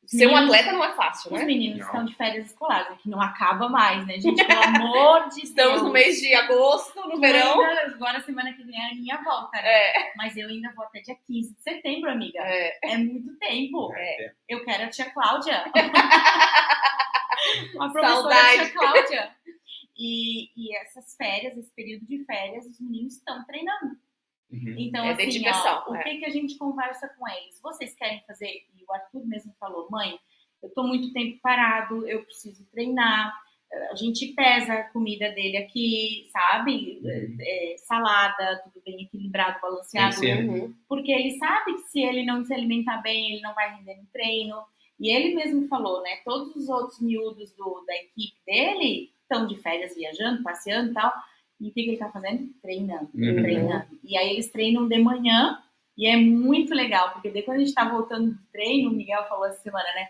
Ser um atleta não é fácil, Os né? meninos Não. estão de férias escolares, que não acaba mais, né, gente? Pelo amor de [laughs] Estamos Deus. no mês de agosto, no verão. Ainda- agora, semana que vem, a Aninha volta, né? É, Mas eu ainda vou até dia 15 de setembro, amiga. é, É muito tempo. É. Eu quero a tia Cláudia. [laughs] a professora Saudade. tia Cláudia. E, e essas férias, esse período de férias, os meninos estão treinando. Uhum. Então, É assim, ó, o é. que, que a gente conversa com eles? Vocês querem fazer? E o Arthur mesmo falou, mãe, eu tô muito tempo parado, eu preciso treinar. A gente pesa a comida dele aqui, sabe? Uhum. É, salada, tudo bem equilibrado, balanceado. Uhum. Porque ele sabe que se ele não se alimentar bem, ele não vai render no treino. E ele mesmo falou, né? Todos os outros miúdos do, da equipe dele estão de férias viajando, passeando e tal. E o que, que ele tá fazendo? Treinando, Uhum. treinando. E aí eles treinam de manhã e é muito legal, porque daí quando a gente tá voltando do treino, o Miguel falou essa semana, né?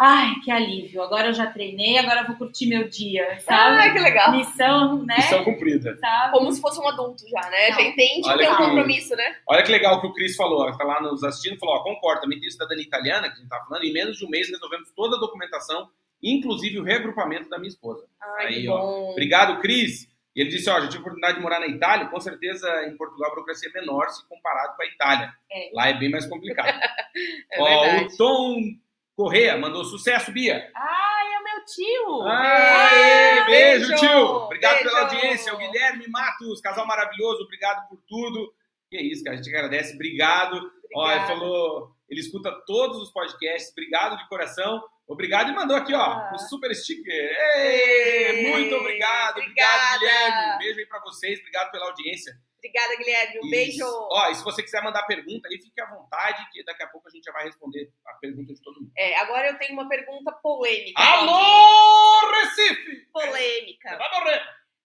Ai, que alívio, agora eu já treinei, agora eu vou curtir meu dia, sabe? Ah, que legal. Missão, né? Missão cumprida. Sabe? Como se fosse um adulto já, né? Não. Já entende Olha que é um compromisso, né? Olha que legal que o Cris falou, ela tá lá nos assistindo, falou, ó, concordo, também tem cidadania italiana, que a gente tá falando, em menos de um mês resolvemos toda a documentação, inclusive o reagrupamento da minha esposa. Ai, Aí, que ó. bom. Obrigado, Cris. E ele disse, ó, já tive a oportunidade de morar na Itália, com certeza em Portugal a burocracia é menor se comparado com a Itália. É. Lá é bem mais complicado. [laughs] É ó, o Tom Correa mandou sucesso, Bia. Ai, é meu tio! Aê, beijo, beijo, tio. Obrigado beijo. pela audiência. O Guilherme Matos, casal maravilhoso, obrigado por tudo. Que isso, cara, a gente agradece. Obrigado. Ó, ele Obrigada. falou, ele escuta todos os podcasts. Obrigado de coração. Obrigado e mandou aqui, ó, Ah. um super sticker. Ei, Ei, muito obrigado. Obrigado, obrigada. Guilherme. Beijo aí pra vocês. Obrigado pela audiência. Obrigada, Guilherme. Um Isso. beijo. Ó, e se você quiser mandar pergunta, aí fique à vontade, que daqui a pouco a gente já vai responder a pergunta de todo mundo. É, agora eu tenho uma pergunta polêmica. Alô, Recife! Polêmica. Vai morrer!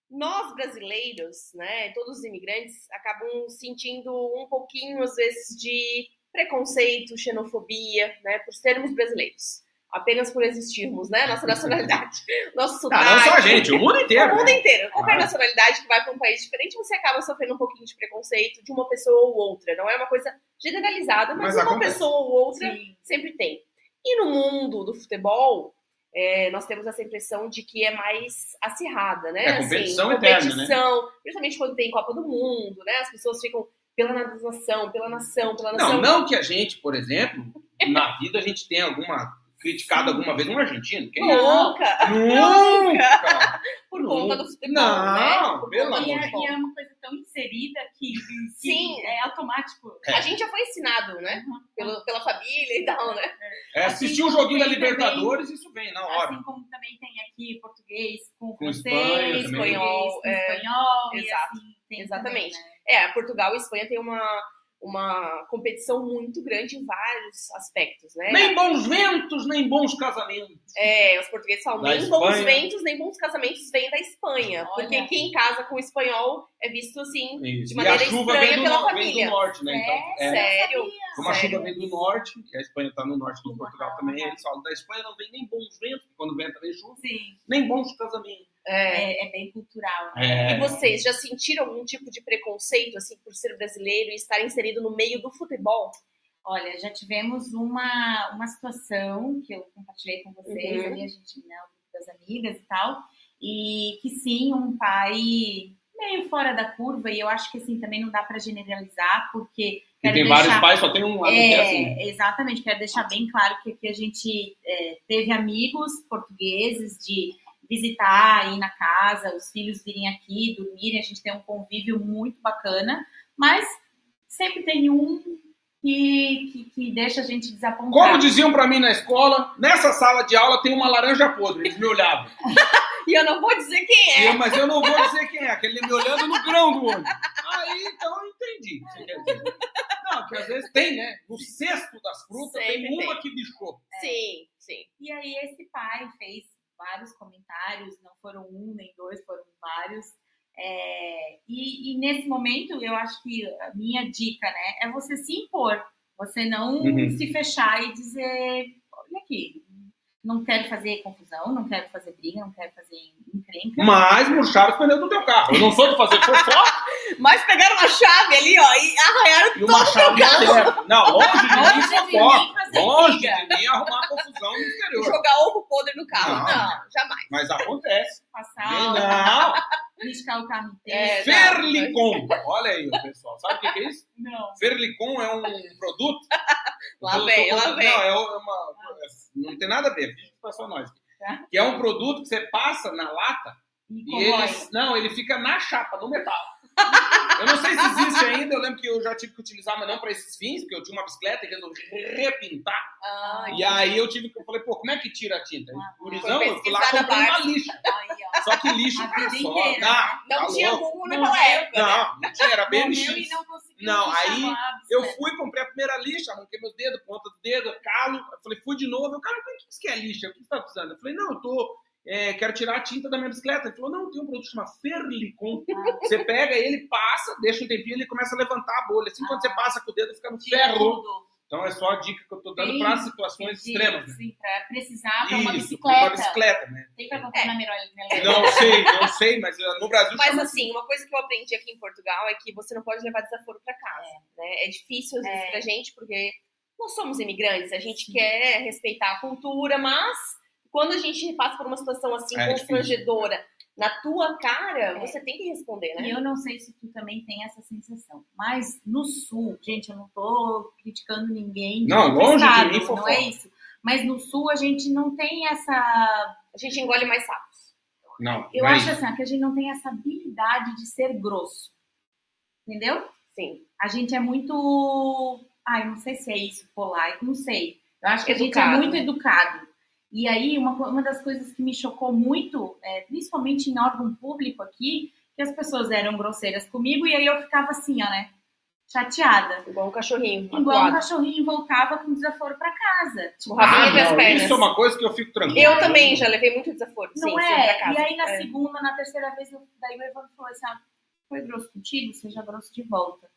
Nós brasileiros, né, todos os imigrantes, acabam sentindo um pouquinho, às vezes, de preconceito, xenofobia, né, por sermos brasileiros. Apenas por existirmos, né? Nossa nacionalidade, [laughs] nosso Ah, sotaque. não só a gente, o mundo inteiro. O mundo né? inteiro. Qualquer Ah. nacionalidade que vai para um país diferente, você acaba sofrendo um pouquinho de preconceito de uma pessoa ou outra. Não é uma coisa generalizada, mas, Mas uma acontece. pessoa ou outra Sim. sempre tem. E no mundo do futebol, é, nós temos essa impressão de que é mais acirrada, né? É, competição assim, eterna, né? competição, principalmente quando tem Copa do Mundo, né? As pessoas ficam pela nação, pela nação, pela nação. Não, não que a gente, por exemplo, [laughs] na vida a gente tenha alguma criticado alguma vez um argentino. Quem é? Nunca! Nunca! [laughs] Por conta do futebol, Não, né? Pelo E amor é, futebol. e é uma coisa tão inserida que, que Sim. é automático. É. A gente já foi ensinado, né? Pelo, pela família e tal, né? É, Assim assistir um como joguinho da tem também- Libertadores, isso vem na hora. Assim como também tem aqui português com, Com francês, espanhol, com É, espanhol, e exato, assim tem exatamente. também, né? É, Portugal e Espanha têm uma, uma competição muito grande em vários aspectos, né? Nem bons ventos, nem bons casamentos. É, os portugueses falam, Da nem bons Espanha. ventos, nem bons casamentos vêm da Espanha. Olha. Porque quem casa com o espanhol é visto assim, Isso. De maneira e a chuva estranha vem do, pela no- vem família. do norte, né? Então, É, é, sério. Como a chuva vem do norte, e a Espanha está no norte Uhum. Portugal também, eles falam da Espanha não vem nem bons ventos, quando venta vem chuva, Sim, nem bons casamentos. É. é, é bem cultural. né? É. E vocês já sentiram algum tipo de preconceito, assim, por ser brasileiro e estar inserido no meio do futebol? Olha, já tivemos uma, uma situação que eu compartilhei com vocês Uhum. ali, a gente, né, das amigas e tal, e que sim, um pai meio fora da curva, e eu acho que assim, também não dá para generalizar, porque E tem deixar... vários pais, só tem um lado que é assim. É, exatamente, quero deixar bem claro que aqui a gente é, teve amigos portugueses de visitar, ir na casa, os filhos virem aqui, dormirem, a gente tem um convívio muito bacana, mas sempre tem um que, que, que deixa a gente desapontar. Como diziam pra mim na escola, nessa sala de aula tem uma laranja podre. Eles me olhavam. [laughs] E eu não vou dizer quem é. eu- mas eu não vou dizer quem é, aquele me olhando no grão do olho. Aí, então, eu entendi. você quer dizer. Não, que às vezes tem, né? No cesto das frutas Sempre tem uma tem. que bichou. Sim, sim. E aí esse pai fez vários comentários, não foram um nem dois, foram vários. É, e, e nesse momento eu acho que a minha dica, né, é você se impor, você não Uhum. se fechar e dizer, olha aqui, não quero fazer confusão, não quero fazer briga, não quero fazer encrenca. Mas murcharam os pneus do teu carro. Eu não sou de fazer fofoca [laughs] Mas pegaram uma chave ali, ó, e arranharam e uma chave inteira. Não, longe de [laughs] mim fofoca. Longe briga. de mim arrumar confusão no exterior. jogar ovo podre no carro. Não. Não, jamais. Mas acontece. Passar, Não. Riscar o carro inteiro. É, não. Ferlicon. Olha aí, pessoal. Sabe o que que é isso? Não. Ferlicon é um produto. [laughs] Lá Eu vem, lá Não, vem. é uma. Não tem nada a ver. Foi só nós. Tá. Que é um produto que você passa na lata E e ele. Não, ele fica na chapa, no metal. Eu não sei se existe ainda, eu lembro que eu já tive que utilizar, mas não para esses fins, porque eu tinha uma bicicleta e resolvi repintar. Ah, E aí eu tive que. Eu falei, pô, como é que tira a tinta? Ah, Gurizão, foi eu fui lá comprei uma lixa. Ó. Só que lixo cara, vida só. Não, né? não tá tinha. Google naquela época. né? Não, não tinha, era BMX. e não Não, aí Eu fui, comprei a primeira lixa, arranquei meus dedos, ponta do dedo, calo. Eu falei, fui de novo. Eu, cara, o que isso que é lixa? O que você tá precisando? Eu falei, não, eu tô. É, quero tirar a tinta da minha bicicleta. Ele falou, não, tem um produto chamado Ferlicon. Ah. Você pega ele, passa, deixa um tempinho, ele começa a levantar a bolha. Assim, quando você passa com o dedo, fica no ferro. Então é só a dica que eu tô dando para situações Sim, extremas. Né? Sim, pra precisar pra uma Isso, bicicleta. uma bicicleta, né? Tem pra comprar É. na Mirolha. Não sei, não sei, mas uh, no Brasil Mas assim, uma coisa que eu aprendi aqui em Portugal é que você não pode levar desaforo pra casa. né? É difícil às vezes É. pra gente, porque nós somos imigrantes, a gente quer respeitar a cultura, mas quando a gente passa por uma situação assim É constrangedora na tua cara, É. você tem que responder, E né? eu não sei se tu também tem essa sensação. Mas no sul, gente, eu não tô criticando ninguém. de Não, longe de estado, mim, Não é isso. Mas no sul a gente não tem essa. A gente engole mais sapos. Não, Eu é acho assim, que a gente não tem essa habilidade de ser grosso. Entendeu? Sim. A gente é muito. Ai, não sei se é isso, polite, não sei. Eu acho que a gente é Educado. muito educado. E aí, uma, uma das coisas que me chocou muito, é, principalmente em órgão público aqui, que as pessoas eram grosseiras comigo e aí eu ficava assim, ó, né? Chateada. Igual um cachorrinho. Igual um acuado. cachorrinho voltava com desaforo pra casa. O rabinho Ah, não, pernas. isso é uma coisa que eu fico tranquilo. Eu também já levei muito desaforo. Não sim, sim, é? casa. E aí na É. segunda, na terceira vez, eu, daí o Evandro falou assim: ah, foi grosso contigo, seja grosso de volta.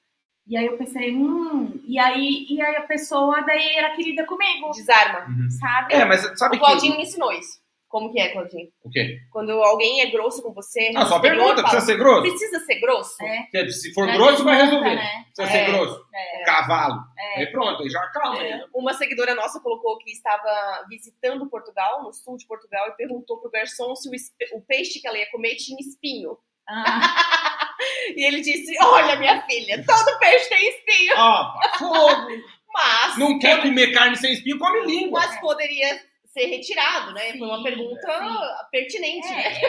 E aí eu pensei, hum, e aí, e aí a pessoa daí era querida comigo, Desarma. Uhum. sabe? É, mas sabe O Claudinho que... me ensinou isso. Como que é, Claudinho? O quê? Quando alguém é grosso com você, Ah, só pergunta, fala, precisa ser grosso? Precisa ser grosso? É. Se for grosso, vai resolver. né? Precisa É. ser grosso. É. Cavalo. Aí pronto, aí já calma. É. né? Uma seguidora nossa colocou que estava visitando Portugal, no sul de Portugal, e perguntou pro garçom se o, o peixe que ela ia comer tinha espinho. Ah, [laughs] E ele disse: Olha, minha filha, todo peixe tem espinho, Ó, fogo. mas, Não quer comer carne sem espinho, come língua. mas poderia ser retirado, né? Foi uma Sim, pergunta sim. pertinente, né? é,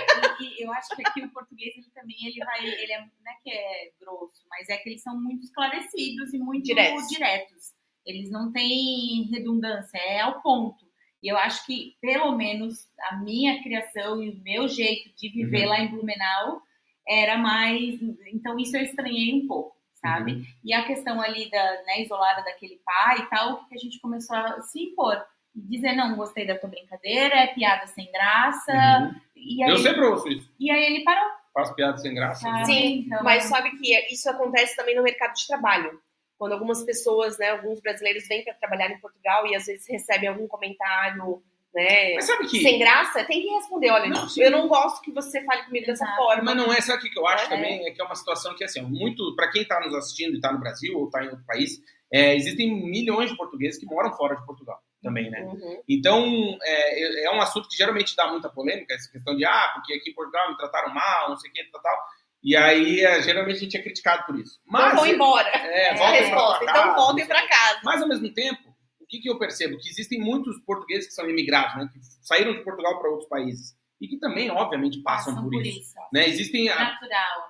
e, e eu acho que aqui o português ele também ele vai, ele é, não é que é grosso, mas é que eles são muito esclarecidos e muito Diretos. diretos. Eles não têm redundância, é ao ponto. E eu acho que pelo menos a minha criação e o meu jeito de viver Uhum. lá em Blumenau era mais, então isso eu estranhei um pouco, sabe? Uhum. E a questão ali da, né, isolada daquele pai e tal, que a gente começou a se impor. Dizer, não, gostei da tua brincadeira, é piada sem graça. Uhum. E, aí, Eu sempre ouço isso. e aí ele parou, Faço piada sem graça. sabe? Sim, Então, Mas sabe que isso acontece também no mercado de trabalho. Quando algumas pessoas, né, alguns brasileiros vêm para trabalhar em Portugal e às vezes recebem algum comentário, né, Mas sabe que. sem graça, tem que responder, olha, Não, eu não gosto que você fale comigo dessa Exato. forma. Mas não é, sabe o que eu acho É. também? É que é uma situação que, assim, muito, para quem está nos assistindo e está no Brasil ou está em outro país, é, existem milhões de portugueses que moram fora de Portugal também, né? Uhum. Então, é, é um assunto que geralmente dá muita polêmica, essa questão de, ah, porque aqui em Portugal me trataram mal, não sei o que, tal, tal. E aí, é, geralmente a gente é criticado por isso. Mas, Então vão embora. é, É a voltem [laughs] pra Então casa, voltem não sei o para casa. mas, ao mesmo tempo, o que, que eu percebo? Que existem muitos portugueses que são imigrados, né? Que saíram de Portugal para outros países. E que também, obviamente, passam, por, isso. Né? Existem... a- Natural.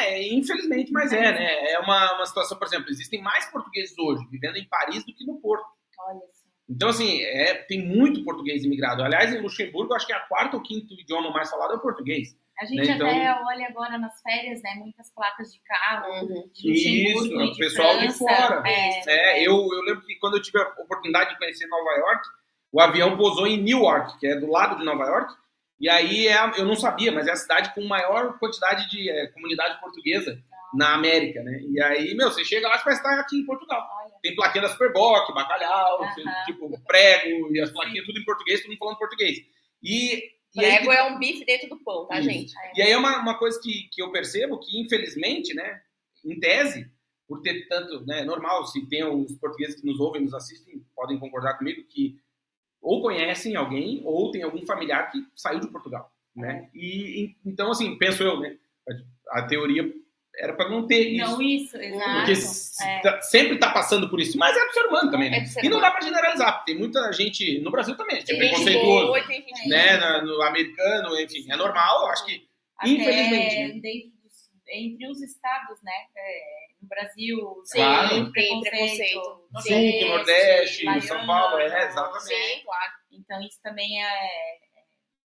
É, infelizmente, mas é, né? É uma, uma situação, por exemplo, existem mais portugueses hoje vivendo em Paris do que no Porto. Olha. Então, assim, é, tem muito português imigrado. Aliás, em Luxemburgo, acho que é a quarta ou quinto idioma mais falado é o português. A gente Né, então- até olha agora nas férias, né? Muitas placas de carro, Uhum. de Luxemburgo Isso, e o de pessoal de França. fora. É, É, eu, eu lembro que quando eu tive a oportunidade de conhecer Nova York, o avião pousou em Newark, que é do lado de Nova York, e aí é eu não sabia, mas é a cidade com maior quantidade de é, comunidade portuguesa na América, né? E aí, meu, você chega lá, você parece estar aqui em Portugal. Tem plaquinha da Superboc, bacalhau, Aham. tipo, prego, e as plaquinhas tudo em português, todo mundo falando português. E, e aí, Prego é um bife dentro do pão, tá, Isso. gente? e aí é uma, uma coisa que, que eu percebo que, infelizmente, né, em tese, por ter tanto, né, normal, se tem os portugueses que nos ouvem, nos assistem, podem concordar comigo que ou conhecem alguém ou tem algum familiar que saiu de Portugal, né? E e- então assim, penso eu, né? A teoria era para não ter isso. Não, isso, exato. Porque É. tá- sempre tá passando por isso, mas é do ser humano também, né? É e não dá para generalizar, porque tem muita gente no Brasil também, que é preconceituoso, boa tem gente né? Na- no americano, enfim, é normal, eu acho que Até Infelizmente, né? dentro dos- entre os estados, né? É, no Brasil, Sim, Claro. tem preconceito. no Sul, o Nordeste, Baiano, São Paulo, é, exatamente. Sim, claro. Então isso também é,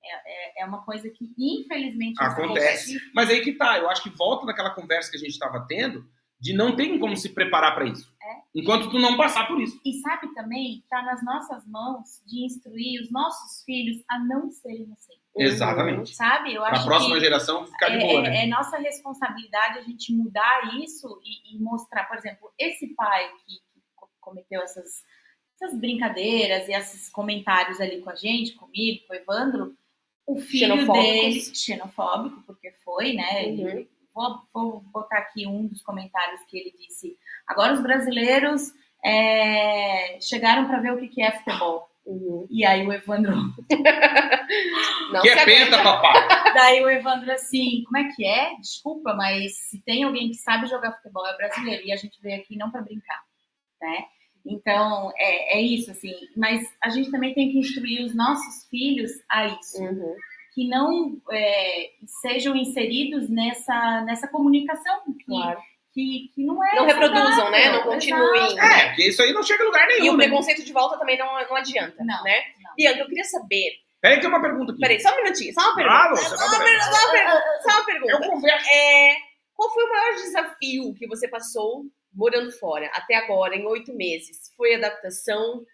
é, é uma coisa que infelizmente Acontece. Mas aí que tá, eu acho que volta naquela conversa que a gente estava tendo, de não tem como se preparar para isso. É. Enquanto tu não passar por isso. E sabe também, está nas nossas mãos de instruir os nossos filhos a não serem assim. Exatamente. Sabe? Eu acho a próxima que geração ficar de é, boa, é- né? é nossa responsabilidade a gente mudar isso e, e mostrar, por exemplo, esse pai que, que co- cometeu essas, essas brincadeiras e esses comentários ali com a gente, comigo, com o Evandro, o filho dele, xenofóbico, porque foi, né? Uhum. Vou, vou botar aqui um dos comentários que ele disse. Agora os brasileiros é, chegaram para ver o que que é futebol. Uhum. E aí o Evandro [laughs] Não Que é penta, papai. [laughs] Daí o Evandro assim, como é que é? Desculpa, mas se tem alguém que sabe jogar futebol é brasileiro e a gente veio aqui não para brincar, né? Então é, é isso assim. Mas a gente também tem que instruir os nossos filhos a isso, Uhum. que não é, sejam inseridos nessa nessa comunicação que, Claro. que, que não é Não reproduzam, né? Não continuem. Exato. É, porque isso aí não chega a lugar E nenhum. o né? preconceito de volta também não, não adianta, Não, né? não. Bianca, eu queria saber. Peraí, tem uma pergunta aqui. Peraí, só um minutinho, só uma pergunta. Claro, só, vai uma pergunta só uma pergunta. Só uma Eu pergunta. converso. É, qual foi o maior desafio que você passou morando fora até agora, em oito meses? Foi adaptação?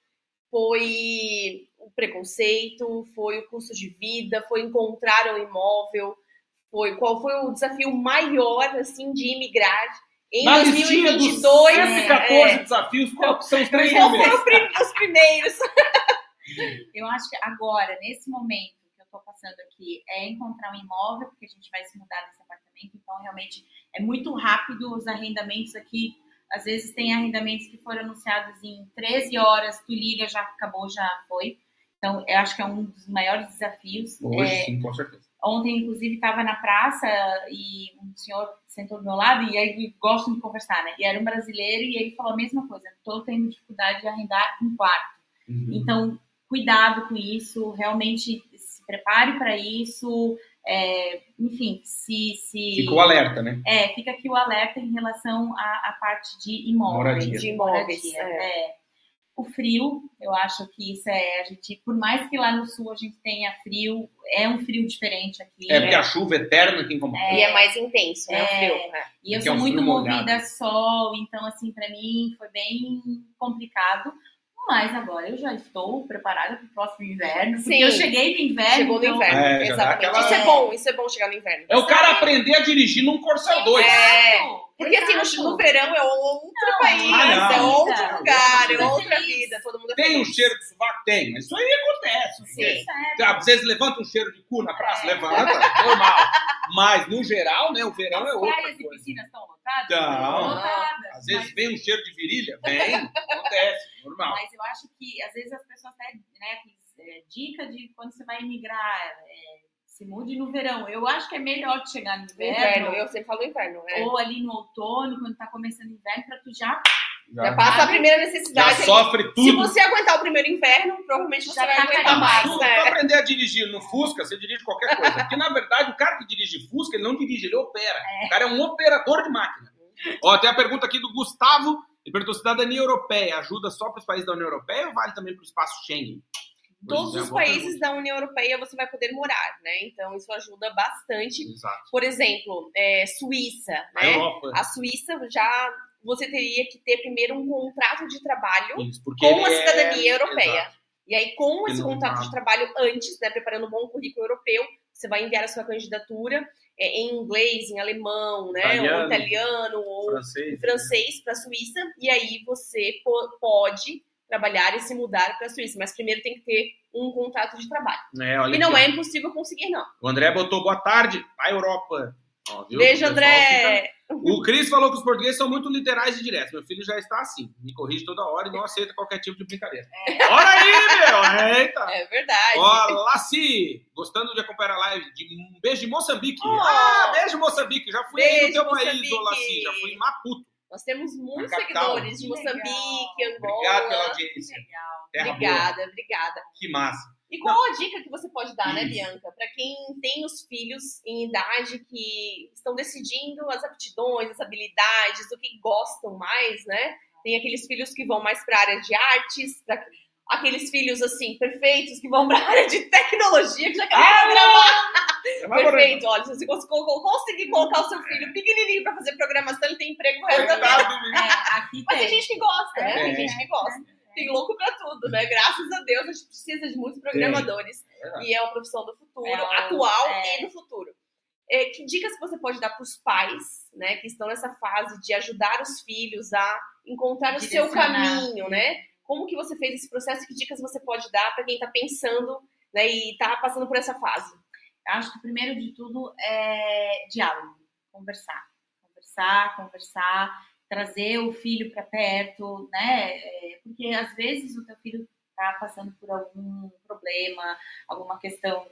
Foi o preconceito? Foi o custo de vida? Foi encontrar um imóvel? Foi qual foi o desafio maior assim de imigrar Em Na listinha dos 2022, 114 é, desafios, qual que são os três qual primeiros? os primeiros? [laughs] Eu acho que agora, nesse momento que eu estou passando aqui, é encontrar um imóvel, porque a gente vai se mudar desse apartamento, então realmente é muito rápido os arrendamentos aqui. Às vezes tem arrendamentos que foram anunciados em 13 horas, tu liga, já acabou, já foi. Então, eu acho que é um dos maiores desafios. Hoje É, sim, com certeza. Ontem, inclusive, estava na praça e um senhor sentou do meu lado e aí gosto de conversar, né? E era um brasileiro e ele falou a mesma coisa. Estou tendo dificuldade de arrendar um quarto. Uhum. Então, cuidado com isso, realmente se prepare para isso. É, enfim, se, se Fica o alerta, né? é, fica aqui o alerta em relação à, à parte de imóveis. Moradia. De imóveis, Moradia, é. é. O frio, eu acho que isso é a gente, por mais que lá no sul a gente tenha frio, é um frio diferente aqui. É porque a chuva eterna que incomoda. E é mais intenso, né? O É. frio. né? E eu que é sou um muito movida a sol, então assim, para mim foi bem complicado. Mas agora eu já estou preparada para o próximo inverno, porque Sim. eu cheguei no inverno. Chegou no então- inverno, É, exatamente. aquela- Isso é bom, isso é bom chegar no inverno. É o cara aprender a dirigir num Corcel 2. É. Exato, Porque assim, no, exato. no verão é outro Não, país, ah, é não. outro lugar, é Tudo outra feliz. vida, todo mundo é Tem um feliz. cheiro de sovaco? Tem, mas isso aí acontece. Sim. né? Certo. Às vezes levanta um cheiro de cu na praça, É. levanta, normal. Mas, no geral, né, o verão é As outra praias e piscinas estão lotadas? Não. Às vezes mas, vem um cheiro de virilha, vem, acontece, normal. mas eu acho que às vezes as pessoas pedem, né, é, dica de quando você vai migrar, é, se mude no verão. Eu acho que é melhor chegar no No inverno, inverno, eu sempre falo inverno, né? ou ali no outono, quando tá começando o inverno, pra tu já Já passa a primeira já necessidade. ali. sofre Se tudo. você aguentar o primeiro inverno, provavelmente você Já vai tá aguentar mais, Tudo. né? Aprender a dirigir no Fusca, você dirige qualquer coisa. Porque, na verdade, o cara que dirige Fusca, ele não dirige, ele opera. O cara é um operador de máquina. Ó, tem a pergunta aqui do Gustavo. Ele perguntou: cidadania europeia ajuda só para os países da União Europeia ou vale também para o espaço Schengen? Todos é, os países da União Europeia você vai poder morar, né? Então isso ajuda bastante. Exato. Por exemplo, é, Suíça, né? A Suíça já você teria que ter primeiro um contrato de trabalho Isso, com a é- cidadania europeia. Exato. E aí, com esse não contrato de trabalho antes, né, preparando um bom currículo europeu, você vai enviar a sua candidatura é, em inglês, em alemão, né, Italiano. ou italiano, ou Francês. francês para a Suíça, e aí você po- pode trabalhar e se mudar para a Suíça, mas primeiro tem que ter um contrato de trabalho. É, E não aqui, é impossível conseguir, não. O André botou boa tarde, a Europa. Ó? Beijo, O André! fica- O Cris falou que os portugueses são muito literais e diretos. Meu filho já está assim. Me corrige toda hora e não aceita qualquer tipo de brincadeira. Olha aí, meu! Eita! É verdade. Ó, Laci, gostando de acompanhar a live. De, um beijo de Moçambique. Oh. ah, beijo, Moçambique. Já fui aí no Beijo, teu país, Moçambique. ô Laci. Já fui em Maputo. Nós temos muitos seguidores de Que Moçambique, Angola. Obrigado pela audiência. legal. Terra boa. Obrigada, obrigada. Que massa. E qual a dica que você pode dar, né. Bianca, para quem tem os filhos em idade que estão decidindo as aptidões, as habilidades, o que gostam mais, né? Tem aqueles filhos que vão mais para a área de artes, pra- aqueles filhos assim perfeitos que vão para a [laughs] área de tecnologia, que já querem Ah, programar. É Perfeito, olha, se você cons- co- conseguir colocar o seu filho pequenininho para fazer programação, ele tem emprego pro resto da vida. É, aqui Mas tem tem. gente que gosta, né? Tem É. gente que gosta. Tem louco pra tudo, né? Graças a Deus, a gente precisa de muitos programadores. verdade. E é uma profissão do futuro, É, atual é. e do futuro. É, que dicas você pode dar para os pais, né, que estão nessa fase de ajudar os filhos a encontrar o seu caminho, né? Como que você fez esse processo? Que dicas você pode dar para quem está pensando, né, e está passando por essa fase? Acho que primeiro de tudo é diálogo, conversar, conversar, conversar, trazer o filho para perto, né? É, Porque às vezes o teu filho está passando por algum problema, alguma questão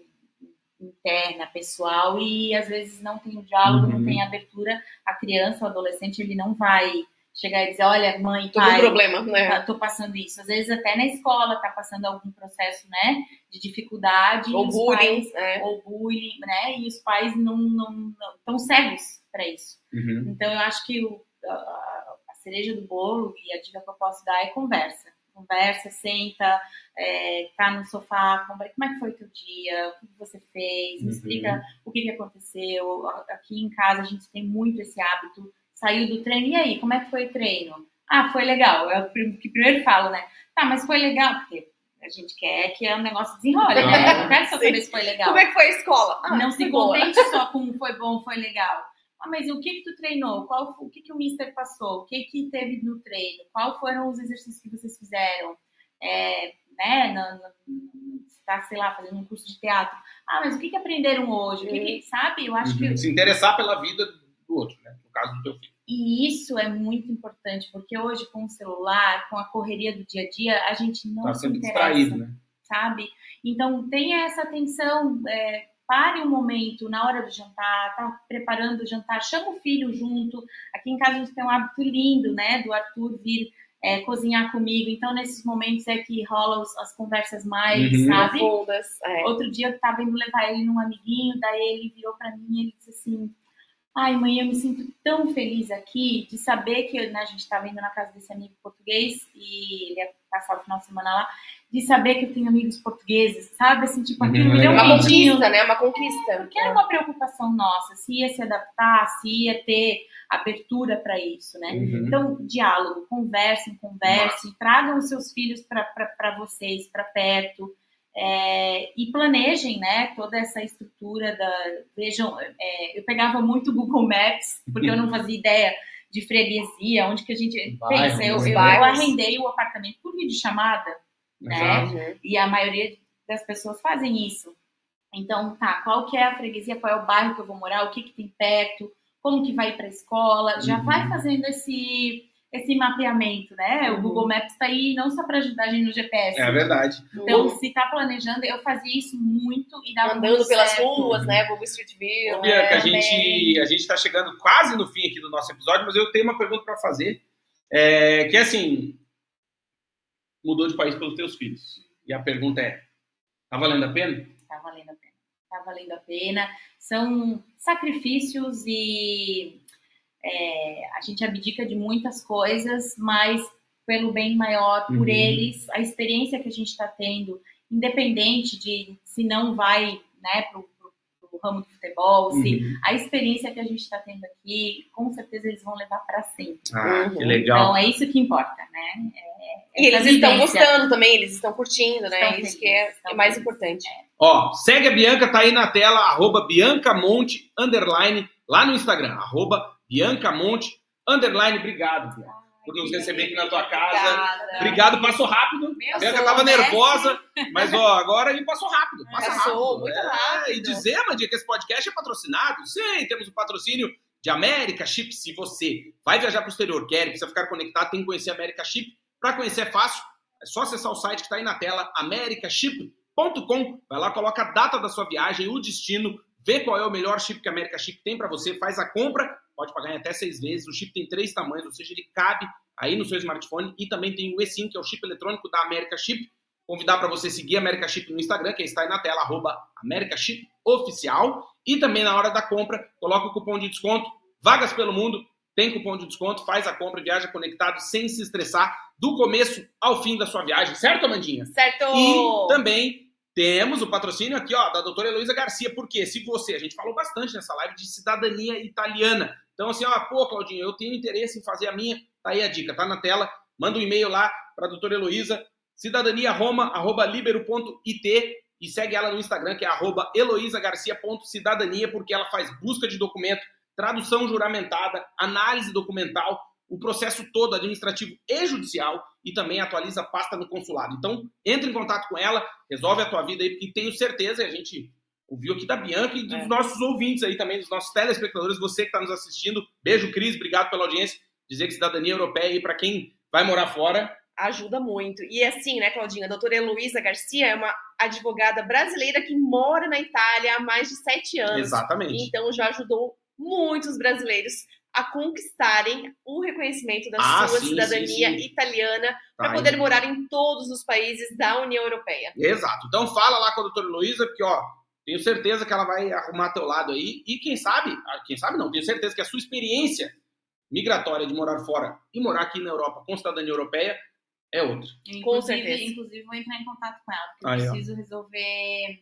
interna, pessoal, e às vezes não tem diálogo, Uhum. não tem abertura. A criança, o adolescente, ele não vai chegar e dizer, olha, mãe, Todo pai, problema, né? tá- tô passando isso. Às vezes até na escola tá passando algum processo, né, de dificuldade. Ou bullying, pais- né? ou bullying, né? E os pais não não estão cegos para isso. Uhum. Então eu acho que o, a, a cereja do bolo e a dica que eu posso dar é conversa. Conversa, senta, é, tá no sofá, conversa, como é que foi o teu dia, o que você fez, me Uhum. explica o que, que aconteceu. Aqui em casa a gente tem muito esse hábito. Saiu do treino, e aí, como é que foi o treino? Ah, foi legal. É o que primeiro falo, né? Tá, mas foi legal, porque a gente quer que o negócio desenrole, né? Eu quero Sim. saber se foi legal. Como é que foi a escola? Ah, não se boa. contente só com foi bom, foi legal. Ah, mas o que que tu treinou? Qual, o que que o mister passou? O que que teve no treino? Qual foram os exercícios que vocês fizeram? É, né, tá, sei lá, fazendo um curso de teatro. Ah, mas o que que aprenderam hoje? O que que, sabe? Eu acho Uhum. que Se interessar pela vida do outro, né? No caso do teu filho. e isso é muito importante, porque hoje com o celular, com a correria do dia a dia, a gente não Tá se sempre interessa, distraído, né? sabe? Então tenha essa atenção, é, pare um momento na hora do jantar, tá preparando o jantar, chama o filho junto. Aqui em casa a gente tem um hábito lindo, né, do Arthur vir é, cozinhar comigo. Então nesses momentos é que rolam os- as conversas mais, Uhum. sabe? Profundas. É. Outro dia eu tava indo levar ele num amiguinho, daí ele virou pra mim e ele disse assim: Ai, mãe, eu me sinto tão feliz aqui de saber que né, a gente tava indo na casa desse amigo português e ele ia passar o final de semana lá, de saber que eu tenho amigos portugueses, sabe? Assim, tipo, Uhum, aquilo me deu um legal. Uma medinho. conquista, né? Uma conquista. Porque era uma preocupação nossa, se ia se adaptar, se ia ter abertura para isso, né? Uhum. Então, diálogo, conversem, conversem, tragam os seus filhos para vocês, para perto, é, e planejem, né, toda essa estrutura da. Vejam, é, eu pegava muito Google Maps, porque eu não fazia ideia de freguesia, onde que a gente. Bairro, pensa, eu, né? eu, arrendei o apartamento por videochamada, né? Exato. Uhum. E a maioria das pessoas fazem isso. Então, tá, qual que é a freguesia, qual é o bairro que eu vou morar, o que que tem perto, como que vai para a escola, já Uhum. vai fazendo esse esse mapeamento, né? O Uhum. Google Maps está aí não só para ajudar a gente no GPS. É verdade. Então, se tá planejando, eu fazia isso muito e dava Andando muito pelas certo. ruas, né? Google Street View. Ô, Bianca, a né? gente a gente está chegando quase no fim aqui do nosso episódio, mas eu tenho uma pergunta para fazer, é, que é assim, mudou de país pelos teus filhos. E a pergunta é, tá valendo a pena? Tá valendo a pena. Tá valendo a pena. São sacrifícios e é, a gente abdica de muitas coisas, mas pelo bem maior, por Uhum. eles, a experiência que a gente está tendo, independente de se não vai né, para o ramo do futebol, se Uhum. a experiência que a gente está tendo aqui, com certeza eles vão levar para sempre. Ah, Uhum. que legal. Então é isso que importa, né? É, E eles estão gostando também, eles estão curtindo, né? Estão Isso que é, é mais felizes. importante. Ó, segue a Bianca, tá aí na tela, arroba Biancamonte, underline, lá no Instagram, arroba Biancamonte, underline, obrigado, Bianca, por nos receber aqui na tua casa. Obrigada. Obrigado, passou rápido. Meu Bianca Deus, tava né? nervosa, mas ó, agora ele passou rápido. Passa Passou, rápido. muito É, rápido. E dizer, Mandinha, que esse podcast é patrocinado. Sim, temos o patrocínio de América Chip. Se você vai viajar para o exterior, quer, precisa ficar conectado, tem que conhecer a América Chip. Para conhecer é fácil, é só acessar o site que está aí na tela, americaship.com. Vai lá, coloca a data da sua viagem, o destino, vê qual é o melhor chip que a América Chip tem para você, faz a compra, pode pagar em até seis vezes. O chip tem três tamanhos, ou seja, ele cabe aí no seu smartphone e também tem o eSIM, que é o chip eletrônico da América Chip. Convidar para você seguir a América Chip no Instagram, que está aí na tela, arroba América Chip Oficial. E também na hora da compra, coloca o cupom de desconto, Vagas pelo Mundo, tem cupom de desconto, faz a compra e viaja conectado sem se estressar do começo ao fim da sua viagem, certo, Amandinha? Certo! E também temos o patrocínio aqui, ó, da doutora Heloísa Garcia, porque se você, a gente falou bastante nessa live de cidadania italiana. Então, assim, ó, pô, Claudinho, eu tenho interesse em fazer a minha, tá aí a dica, tá na tela, manda um e-mail lá para a doutora Heloísa, cidadaniaroma.libero.it e segue ela no Instagram, que é arroba heloisagarcia.cidadania, porque ela faz busca de documento, tradução juramentada, análise documental, o processo todo administrativo e judicial e também atualiza a pasta no consulado. Então, entre em contato com ela, resolve a tua vida aí, porque tenho certeza, e a gente ouviu aqui da Bianca e dos É. nossos ouvintes aí também, dos nossos telespectadores, você que está nos assistindo. Beijo, Cris, obrigado pela audiência. Dizer que cidadania europeia aí para quem vai morar fora. Ajuda muito. E assim, né, Claudinha? A doutora Heloísa Garcia é uma advogada brasileira que mora na Itália há mais de sete anos. Exatamente. Então já ajudou muitos brasileiros a conquistarem o reconhecimento da Ah, sua sim, cidadania sim, sim. italiana Tá para poder morar em todos os países da União Europeia. Exato. Então fala lá com a doutora Heloísa, porque, ó, tenho certeza que ela vai arrumar teu lado aí. E quem sabe, ah, quem sabe não, tenho certeza que a sua experiência migratória de morar fora e morar aqui na Europa com cidadania europeia é outra. Com inclusive, certeza. Inclusive, vou entrar em contato com ela, porque Aí, ó. eu preciso resolver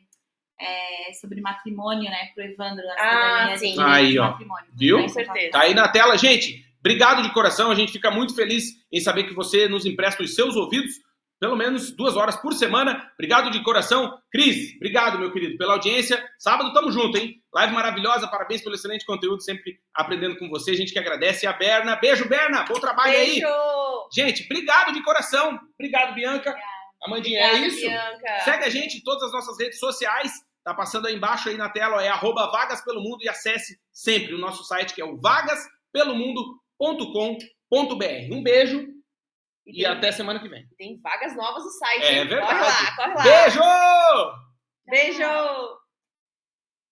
é, sobre matrimônio, né, pro Evandro. Ah, sim. Aí, ó. Viu? Com certeza. Tá aí na tela, gente. Obrigado de coração. A gente fica muito feliz em saber que você nos empresta os seus ouvidos pelo menos duas horas por semana. Obrigado de coração. Cris, obrigado, meu querido, pela audiência. Sábado tamo junto, hein? Live maravilhosa, parabéns pelo excelente conteúdo, sempre aprendendo com você. A gente que agradece. E a Berna, beijo, Berna, bom trabalho Beijo! aí. Gente, obrigado de coração. Obrigado, Bianca. Amandinha, é Obrigada, isso? Bianca. Segue a gente em todas as nossas redes sociais. Tá passando aí embaixo aí na tela, ó, é arroba Vagas Pelo Mundo e acesse sempre o nosso site que é o vagaspelomundo.com.br. Um beijo e, tem, até semana que vem. tem vagas novas no site. É hein? verdade. Corre lá, corre lá. Beijo! Beijo!